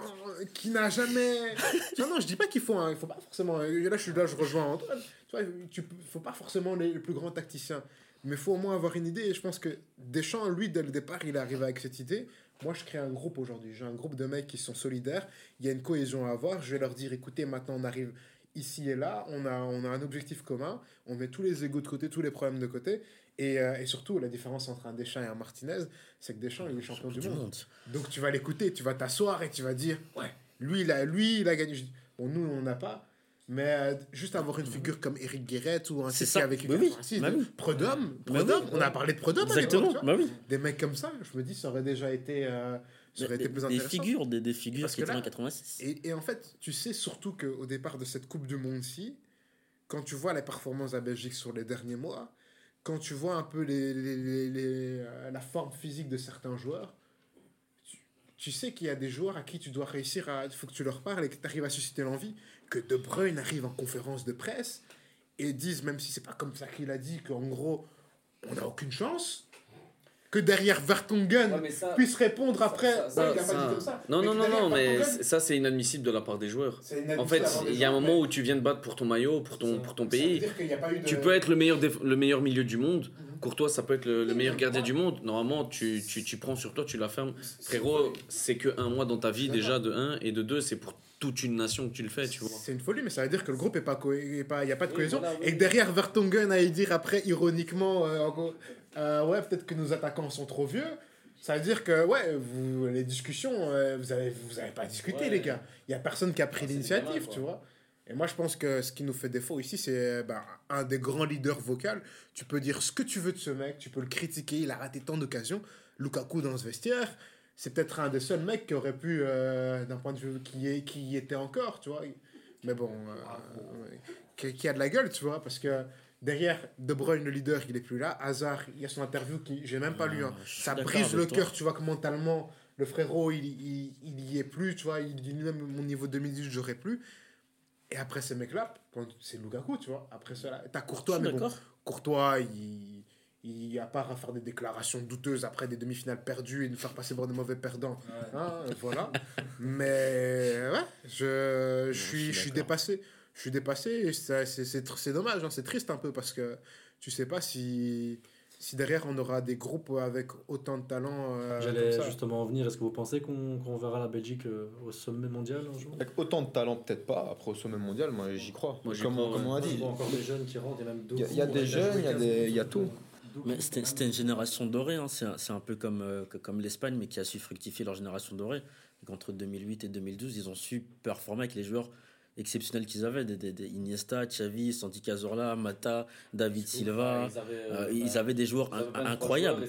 qui n'a jamais non non, je dis pas qu'il faut faut pas forcément là je suis là je rejoins Antoine. Tu vois, tu faut pas forcément les, les plus grands tacticiens. Mais faut au moins avoir une idée. Et je pense que Deschamps, lui, dès le départ, il est arrivé avec cette idée. Moi, je crée un groupe aujourd'hui. J'ai un groupe de mecs qui sont solidaires. Il y a une cohésion à avoir. Je vais leur dire écoutez, maintenant, on arrive ici et là. On a, on a un objectif commun. On met tous les égaux de côté, tous les problèmes de côté. Et, euh, et surtout, la différence entre un Deschamps et un Martinez, c'est que Deschamps, il est champion du, monde. monde. Donc, tu vas l'écouter. Tu vas t'asseoir et tu vas dire ouais, lui, il a, lui, il a gagné. Bon, nous, on n'a pas. Mais euh, juste avoir une figure comme Eric Guéret ou un ça. avec Bah oui. Francis, Bah oui. Prud'homme, Bah Prud'homme, oui. on a parlé de à l'époque, Exactement. Bah oui. Des mecs comme ça, je me dis, ça aurait déjà été, euh, ça aurait Des, été plus des intéressant. figures, des, des figures Parce qui étaient en 86. Et, et en fait, tu sais surtout qu'au départ de cette Coupe du Monde-ci, quand tu vois les performances à Belgique sur les derniers mois, quand tu vois un peu les, les- les- euh, la forme physique de certains joueurs, tu, tu sais qu'il y a des joueurs à qui tu dois réussir à. Il faut que tu leur parles et que tu arrives à susciter l'envie. Que De Bruyne arrive en conférence de presse et dise, même si c'est pas comme ça qu'il a dit, qu'en gros, on n'a aucune chance. Que derrière Vertonghen Ouais, mais ça- puisse répondre après. Ça- ça- pas ça-. Non, Mais non, non, non, mais Vertonghen, ça, c'est inadmissible de la part des joueurs. En fait, il y a un moment où tu viens de battre pour ton maillot, pour ton, pour ton pays. De- Tu peux être le meilleur, déf- le meilleur milieu du monde. Courtois, ça peut être le, le meilleur gardien du monde. Normalement, tu, tu, tu prends sur toi, tu la fermes. Frérot, c'est que un mois dans ta vie déjà de 1 et de 2, c'est pour toute une nation que tu le fais, tu vois. C'est une folie, mais ça veut dire que le groupe est pas, co- est pas, il y a pas de Oui, cohésion. voilà, oui. Et que derrière Vertonghen à y dire après ironiquement, euh, en gros, euh, ouais, peut-être que nos attaquants sont trop vieux. Ça veut dire que, ouais, vous, les discussions, euh, vous avez, vous avez pas discuté, Ouais. les gars. Il y a personne qui a pris Ah, l'initiative, tu vois. Et moi, je pense que ce qui nous fait défaut ici, c'est ben, un des grands leaders vocaux. Tu peux dire ce que tu veux de ce mec, tu peux le critiquer, il a raté tant d'occasions. Lukaku dans ce vestiaire, c'est peut-être un des seuls mecs qui aurait pu, euh, d'un point de vue qui, est, qui y était encore, tu vois. Mais bon, euh, qui, qui a de la gueule, tu vois, parce que derrière De Bruyne, le leader, il est plus là. Hazard, il y a son interview qui, j'ai même pas lu. hein. Ah, je suis Ça brise le cœur, tu vois, que mentalement, le frérot, il, il, il y est plus, tu vois. Il dit même mon niveau 2018, j'aurais plus. Et après ces mecs-là, c'est Lukaku, tu vois. Après cela, t'as Courtois, mais bon. Courtois, il, il, à part à faire des déclarations douteuses après des demi-finales perdues et nous faire passer pour des mauvais perdants, hein, voilà. Mais ouais, je, je suis, je suis dépassé. Je suis dépassé c'est c'est tr- c'est dommage, hein, c'est triste un peu parce que tu sais pas si, si derrière on aura des groupes avec autant de talent. euh, J'allais comme ça. justement en venir. Est-ce que vous pensez qu'on qu'on verra la Belgique euh, au sommet mondial un jour? Avec autant de talent, peut-être pas. Après, au sommet mondial, moi, j'y crois. Moi, comme, crois, comme ouais. on a Je dit. vois encore des jeunes qui rentrent et même Il y a- il y a des jeunes, il y a des- y a tout. Mais c'était une génération dorée, hein. c'est un, un peu comme, euh, comme l'Espagne, mais qui a su fructifier leur génération dorée. Donc, entre 2008 et 2012, ils ont su performer avec les joueurs exceptionnels qu'ils avaient des, des- des Iniesta, Xavi, Santi Cazorla, Mata, David Silva. Ils avaient, Euh, euh, ils bah, avaient des joueurs ils avaient in- 23 incroyables. hein,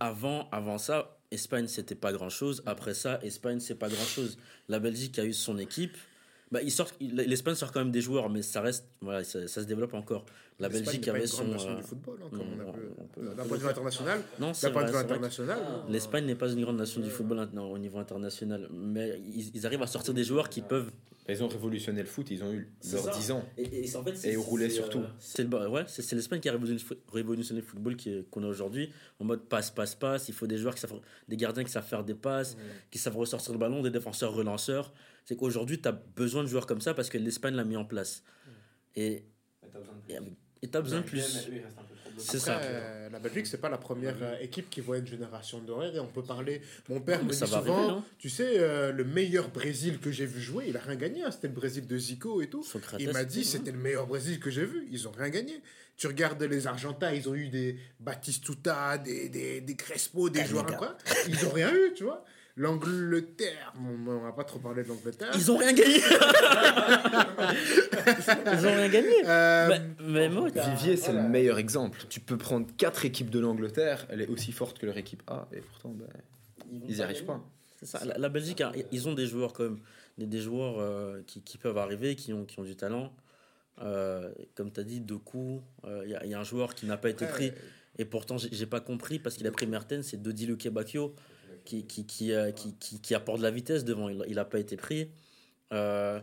Avant, avant ça, Espagne, c'était pas grand chose. Après ça, Espagne, c'est pas grand chose. La Belgique a eu son équipe. Bah, ils sortent, l'Espagne sort quand même des joueurs, mais ça reste, voilà, ça, ça se développe encore. La Belgique avait une grande son. nation euh, du football, hein, non, on D'un point de vue international, Non, c'est international. L'Espagne n'est pas une grande nation du football maintenant, au niveau international, mais ils, ils arrivent à sortir des joueurs qui peuvent. Ils ont révolutionné le foot, ils ont eu leurs ça. 10 ans. Et, en fait, Et ils roulaient surtout. C'est le- bah, ouais, c'est c'est l'Espagne qui a révolutionné, le football qu'on a aujourd'hui, en mode passe, passe, passe. Il faut des joueurs qui savent, des gardiens qui savent faire des passes, qui savent ressortir le ballon, des défenseurs relanceurs. C'est qu'aujourd'hui, tu as besoin de joueurs comme ça parce que l'Espagne l'a mis en place. Et et tu as besoin de plus. C'est ça. Euh, la Belgique, c'est pas la première euh, équipe qui voit une génération dorée. Et on peut parler. Mon père me dit souvent, arriver, tu sais, euh, le meilleur Brésil que j'ai vu jouer, il a rien gagné. hein. C'était le Brésil de Zico et tout. Socrates, Il m'a dit, c'était le meilleur Brésil que j'ai vu. Ils ont rien gagné. Tu regardes les Argentins, ils ont eu des Batistuta, des, des, des Crespo, des joueurs incroyables. Ils ont rien eu, tu vois. L'Angleterre, bon, on va pas trop parler de l'Angleterre. Ils ont rien gagné. Ils ont rien gagné. Euh, mais, mais moi, Vivier, c'est le meilleur exemple. Tu peux prendre quatre équipes de l'Angleterre, elle est aussi forte que leur équipe A, et pourtant, ben, ils n'y arrivent pas. C'est ça. La, la Belgique, a- ils ont des joueurs quand même, des, des joueurs euh, qui, qui peuvent arriver, qui ont, qui ont du talent. Euh, comme tu as dit, Doku, il y, a- y a un joueur qui n'a pas été pris, et pourtant j'ai pas compris parce qu'il a pris Mertens, c'est Dodi Luke Bacchio qui, qui, qui, euh, qui, qui, qui apporte de la vitesse devant, il n'a pas été pris. Euh,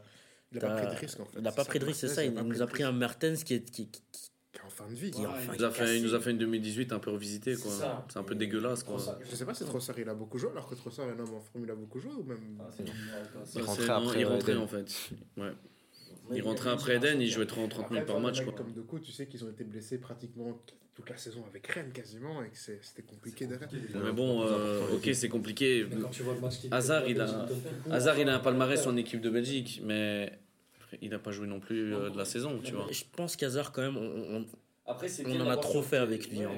il a pas pris de risque, en fait. il n'a pas pris de risque, c'est ça, il, nous a pris un Mertens qui est. Qui, qui- Qui est en fin de vie. Il nous, a fait, il nous a cassé. fait une 2018 un peu revisité, quoi. C'est un peu dégueulasse, quoi. Je sais pas si Trossard il a beaucoup joué, alors que Trossard est un homme en forme, il a beaucoup joué ou même. Bah, Il rentrait après Il rentrait, en fait. Ouais. Il rentrait après Eden, il jouait 30, 30 Après, minutes par toi, match, quoi. Comme Doku, tu sais qu'ils ont été blessés pratiquement toute la saison avec Rennes quasiment et que c'était compliqué derrière. Mais bon, euh, ok, c'est compliqué. Mais quand tu vois le match qu'il Hazard, il a- Hazard, il a un palmarès en équipe de Belgique, mais il n'a pas joué non plus euh, de la saison, tu vois. Je pense qu'Hazard, quand même, on, on- Après, on en a trop fait avec lui. hein.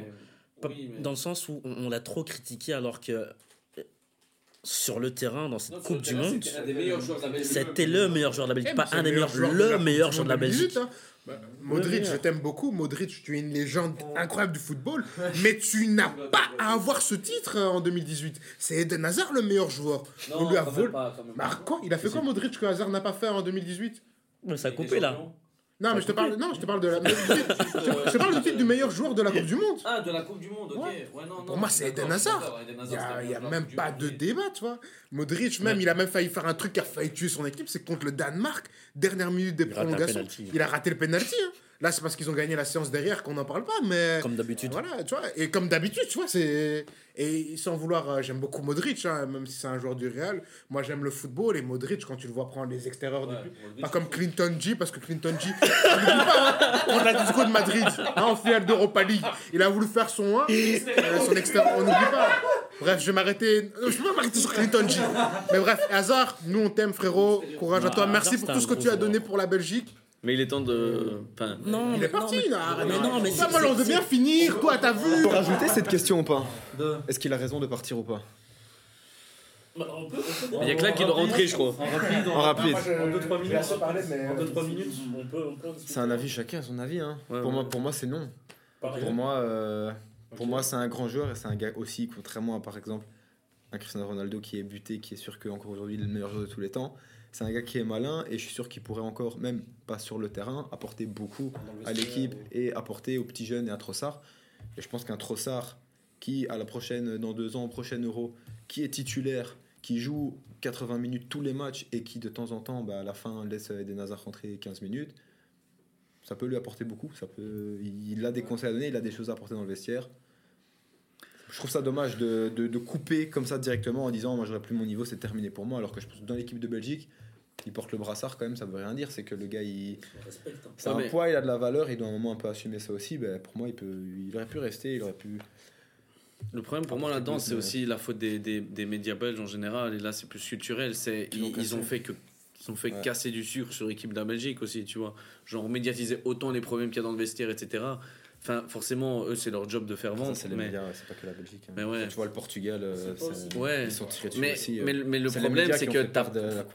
Dans le sens où on, on l'a trop critiqué alors que sur le terrain, dans cette Coupe du Monde, c'était le meilleur joueur de la Belgique. Pas un des meilleurs, le meilleur joueur de la Monde 2018, Belgique. hein. Bah, Modric, je t'aime beaucoup. Modric, tu es une légende incroyable du football, mais tu n'as pas à avoir ce titre euh, en 2018. C'est Eden Hazard le meilleur joueur. On lui a volé. Bah, quoi Il a fait quoi Modric que Hazard n'a pas fait en 2018 Mais ça a coupé là. Non, mais je te parle, non, je te parle de la. je te- parle du titre du meilleur joueur de la Coupe du Monde. Ah, de la Coupe du Monde, ok. Ouais. Ouais, non, non, Pour moi, c'est Eden Hazard. Il n'y a, même pas de débat, tu vois. Modric, même, il a même failli faire un truc qui a failli tuer son équipe, c'est contre le Danemark, dernière minute des prolongations. penalty. Il a raté le penalty. Hein. Là, c'est parce qu'ils ont gagné la séance derrière qu'on n'en parle pas, mais. Comme d'habitude. Voilà, tu vois. Et comme d'habitude, tu vois, c'est. Et sans vouloir. euh, j'aime beaucoup Modric, hein, même si c'est un joueur du Real. Moi, j'aime le football et Modric, quand tu le vois prendre les extérieurs Ouais, Pas comme Clinton G, parce que Clinton G, on n'oublie pas, hein, contre l'Atlético de Madrid, hein, en finale d'Europa League. Il a voulu faire son 1, euh, son extérieur, on n'oublie pas. Bref, je vais m'arrêter. Je peux pas m'arrêter sur Clinton G. Mais bref, Hazard, nous on t'aime frérot. Courage à toi. Hazard, Merci pour tout ce que tu as donné pour la Belgique. Mais il est temps de. Enfin, Non, Il est parti, non, mais- là. mais non, mais Ça, moi, on veut bien finir. Toi, t'as vu Pour rajouter cette question ou pas De- Est-ce qu'il a raison de partir ou pas Bah, on peut- on peut- il y a que là qui doit rentrer, je crois. En rapide, En rapide. En 2-3 minutes. En 2-3 minutes. On peut, peut. C'est un avis, chacun a son avis. Hein. Ouais, pour, ouais. Moi, pour moi, c'est non. Pareil. Pour moi, euh, pour moi c'est un grand joueur et c'est un gars aussi, contrairement à par exemple un Cristiano Ronaldo qui est buté, qui est sûr qu'encore aujourd'hui il est le meilleur joueur de tous les temps. C'est un gars qui est malin et je suis sûr qu'il pourrait encore, même pas sur le terrain, apporter beaucoup à l'équipe et apporter aux petits jeunes et à Trossard. Et je pense qu'un Trossard qui, à la prochaine, dans deux ans, au prochain Euro, qui est titulaire, qui joue 80 minutes tous les matchs et qui de temps en temps, bah, à la fin, laisse Eden Hazard rentrer 15 minutes, ça peut lui apporter beaucoup. Ça peut, il a des conseils à donner, il a des choses à apporter dans le vestiaire. Je trouve ça dommage de, de- de couper comme ça directement en disant moi j'aurais plus mon niveau, c'est terminé pour moi. Alors que je pense que dans l'équipe de Belgique, il porte le brassard quand même, ça veut rien dire. C'est que le gars, il, hein. c'est Ouais, un mais- poids, il a de la valeur, il doit à un moment un peu assumer ça aussi. Ben, pour moi, il, peut, il aurait pu rester, il aurait pu. Le problème pour moi là-dedans, c'est mais- aussi la faute des, des, des médias belges en général. Et là, c'est plus culturel. C'est ils, ils ont fait que ils ont fait Ouais. casser du sucre sur l'équipe de la Belgique aussi, tu vois. Genre médiatiser autant les problèmes qu'il y a dans le vestiaire, etc. Enfin, forcément, eux, c'est leur job de faire Ça, vendre. c'est les mais, médias, c'est pas que la Belgique. hein. Mais ouais. Tu vois le Portugal, euh. Ouais. ils sont tirés dessus mais, aussi. euh. mais, mais le problème, c'est que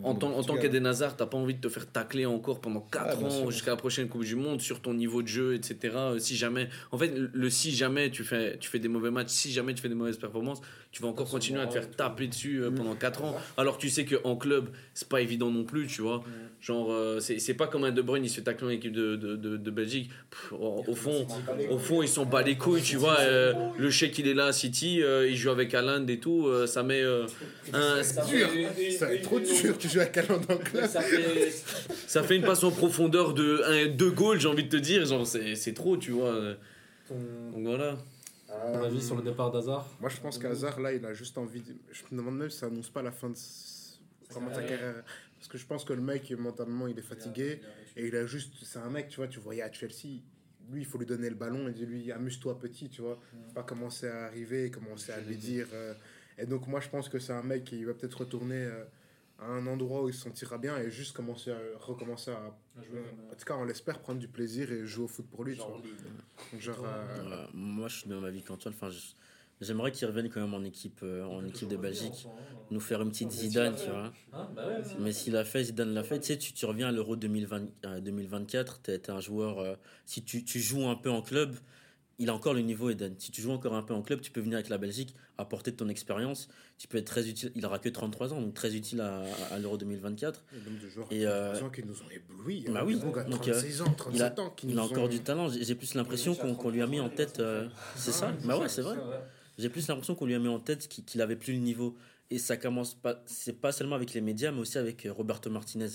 en Monde tant, en tant qu'Eden Hazard, t'as pas envie de te faire tacler encore pendant 4 Ah, bien ans jusqu'à la prochaine Coupe du Monde sur ton niveau de jeu, etc. Euh, Si jamais, en fait, le si jamais tu fais, tu fais des mauvais matchs, si jamais tu fais des mauvaises performances, tu vas encore continuer à te faire taper dessus euh, pendant 4 ans. Alors que tu sais qu'en club, c'est pas évident non plus, tu vois. Genre, euh, c'est c'est pas comme un De Bruyne, il se fait tacler en équipe de, de, de, de Belgique. Pff, au, au fond, au fond, ils s'en bat les couilles, tu vois. euh, le chèque, il est là à City, euh, il joue avec Haaland et tout. euh, ça met euh, un, C'est dur. C'est trop dur. Tu joues à Caland dans le club. Ça fait- ça fait une passe en profondeur de un, deux goals, j'ai envie de te dire. Genre, c'est c'est trop, tu vois. Donc voilà. ton avis sur le départ d'Hazard? Moi, je pense qu'Hazard, là, il a juste envie. De... Je me demande même si ça annonce pas la fin de sa carrière. Parce que je pense que le mec, mentalement, il est fatigué. Et il a juste. C'est un mec, tu vois, tu voyais à Chelsea. Lui, il faut lui donner le ballon et dire lui, amuse-toi petit, tu vois. Pas commencer à arriver commencer à lui dire. euh, Et donc, moi, je pense que c'est un mec qui va peut-être retourner euh, à un endroit où il se sentira bien et juste commencer à recommencer à. En tout cas, on l'espère prendre du plaisir et jouer au foot pour lui, tu vois. Donc, genre. euh, Euh, moi, je suis de même avis qu'Antoine. Enfin, je- j'aimerais qu'il revienne quand même en équipe, euh, en équipe de Belgique, nous faire une petite Zidane, tu vois. Mais s'il a fait, Zidane l'a fait. Tu sais, tu, tu reviens à l'Euro 2020, euh, 2024, tu es, un joueur. euh, si tu, tu joues un peu en club, il a encore le niveau Eden. Si tu joues encore un peu en club, tu peux venir avec la Belgique, apporter ton expérience. Tu peux être très utile. Il aura que 33 ans, donc très utile à, à l'Euro 2024. Il y a même des joueurs Et, euh, 33 ans qui nous ont éblouis. A bah oui, donc, 36 ans, il a, 37 ans qui il nous a encore ont... du talent. J'ai plus l'impression qu'on lui a mis en tête. euh, c'est ça? Bah ouais, c'est vrai. J'ai plus l'impression qu'on lui a mis en tête qu'il avait plus le niveau. Et ça commence pas. C'est pas seulement avec les médias, mais aussi avec euh, Roberto Martinez.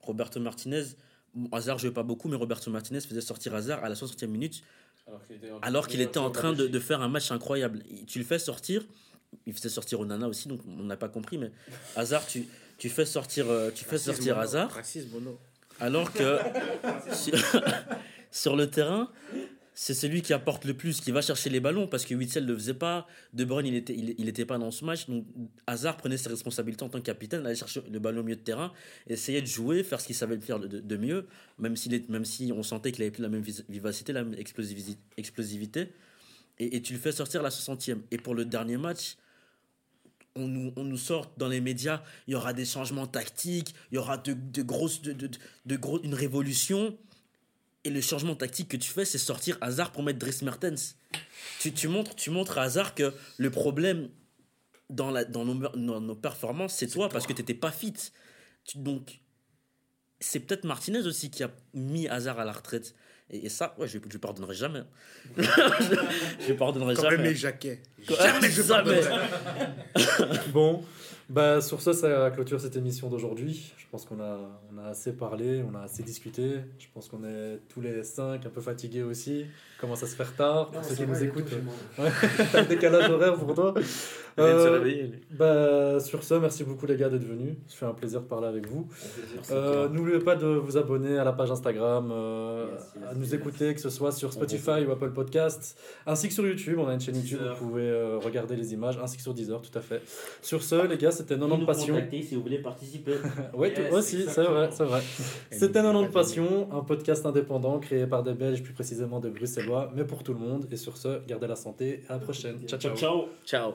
Roberto Martinez, bon, Hazard jouait pas beaucoup, mais Roberto Martinez faisait sortir Hazard à la 60e minute, alors qu'il était en train de, de faire un match incroyable. Tu le fais sortir. Il faisait sortir Onana aussi, donc on n'a pas compris. Mais Hazard, tu, tu fais sortir, euh, tu fais sortir Hazard. Racisme. Alors que sur, sur le terrain, c'est celui qui apporte le plus, qui va chercher les ballons, parce que Witzel ne le faisait pas. De Bruyne, il n'était il, était pas dans ce match. Donc Hazard prenait ses responsabilités en tant que capitaine, aller chercher le ballon au milieu de terrain, essayer de jouer, faire ce qu'il savait faire de, mieux, même, est, même si on sentait qu'il avait plus la même vivacité, la même explosivité. Et, et tu le fais sortir la 60e. Et pour le dernier match, on nous, on nous sort dans les médias, il y aura des changements tactiques, il y aura de, de grosses, de, de gros, une révolution. Et le changement tactique que tu fais, c'est sortir Hazard pour mettre Dries Mertens. Tu, tu, montres, tu montres à Hazard que le problème dans, la, dans, nos, dans nos performances, c'est toi, parce que tu n'étais pas fit. Tu- donc, c'est peut-être Martinez aussi qui a mis Hazard à la retraite. Et, et ça, ouais, je ne lui pardonnerai jamais. je lui pardonnerai Comme jamais. Aimé Jacquet. Quoi Jamais je Jamais. pardonnerai. Bon, bah sur ça, ça clôture cette émission d'aujourd'hui. Je pense qu'on a, on a assez parlé, on a assez discuté. Je pense qu'on est tous les cinq un peu fatigués aussi. Commence à se faire tard. Pour ceux qui nous écoutent, Ouais, t'as le décalage horaire pour toi? Se Euh, bah, sur ce, merci beaucoup les gars d'être venus. Ça fait un plaisir de parler avec vous. Euh, N'oubliez pas de vous abonner à la page Instagram, euh, Yes, yes, à nous yes. écouter, que ce soit sur Spotify ou Apple Podcast, ainsi que sur YouTube. On a une chaîne YouTube, Deezer. vous pouvez euh, regarder les images, ainsi que sur Deezer, tout à fait. Sur ce, les gars, c'était 90 passions. si vous voulez participer. oui, yes, aussi, c'est vrai, c'est vrai. C'était 90 passions, un podcast indépendant créé par des Belges, plus précisément des Bruxellois, mais pour tout le monde. Et sur ce, gardez la santé. À la prochaine. Ciao. Ciao. Ciao. ciao.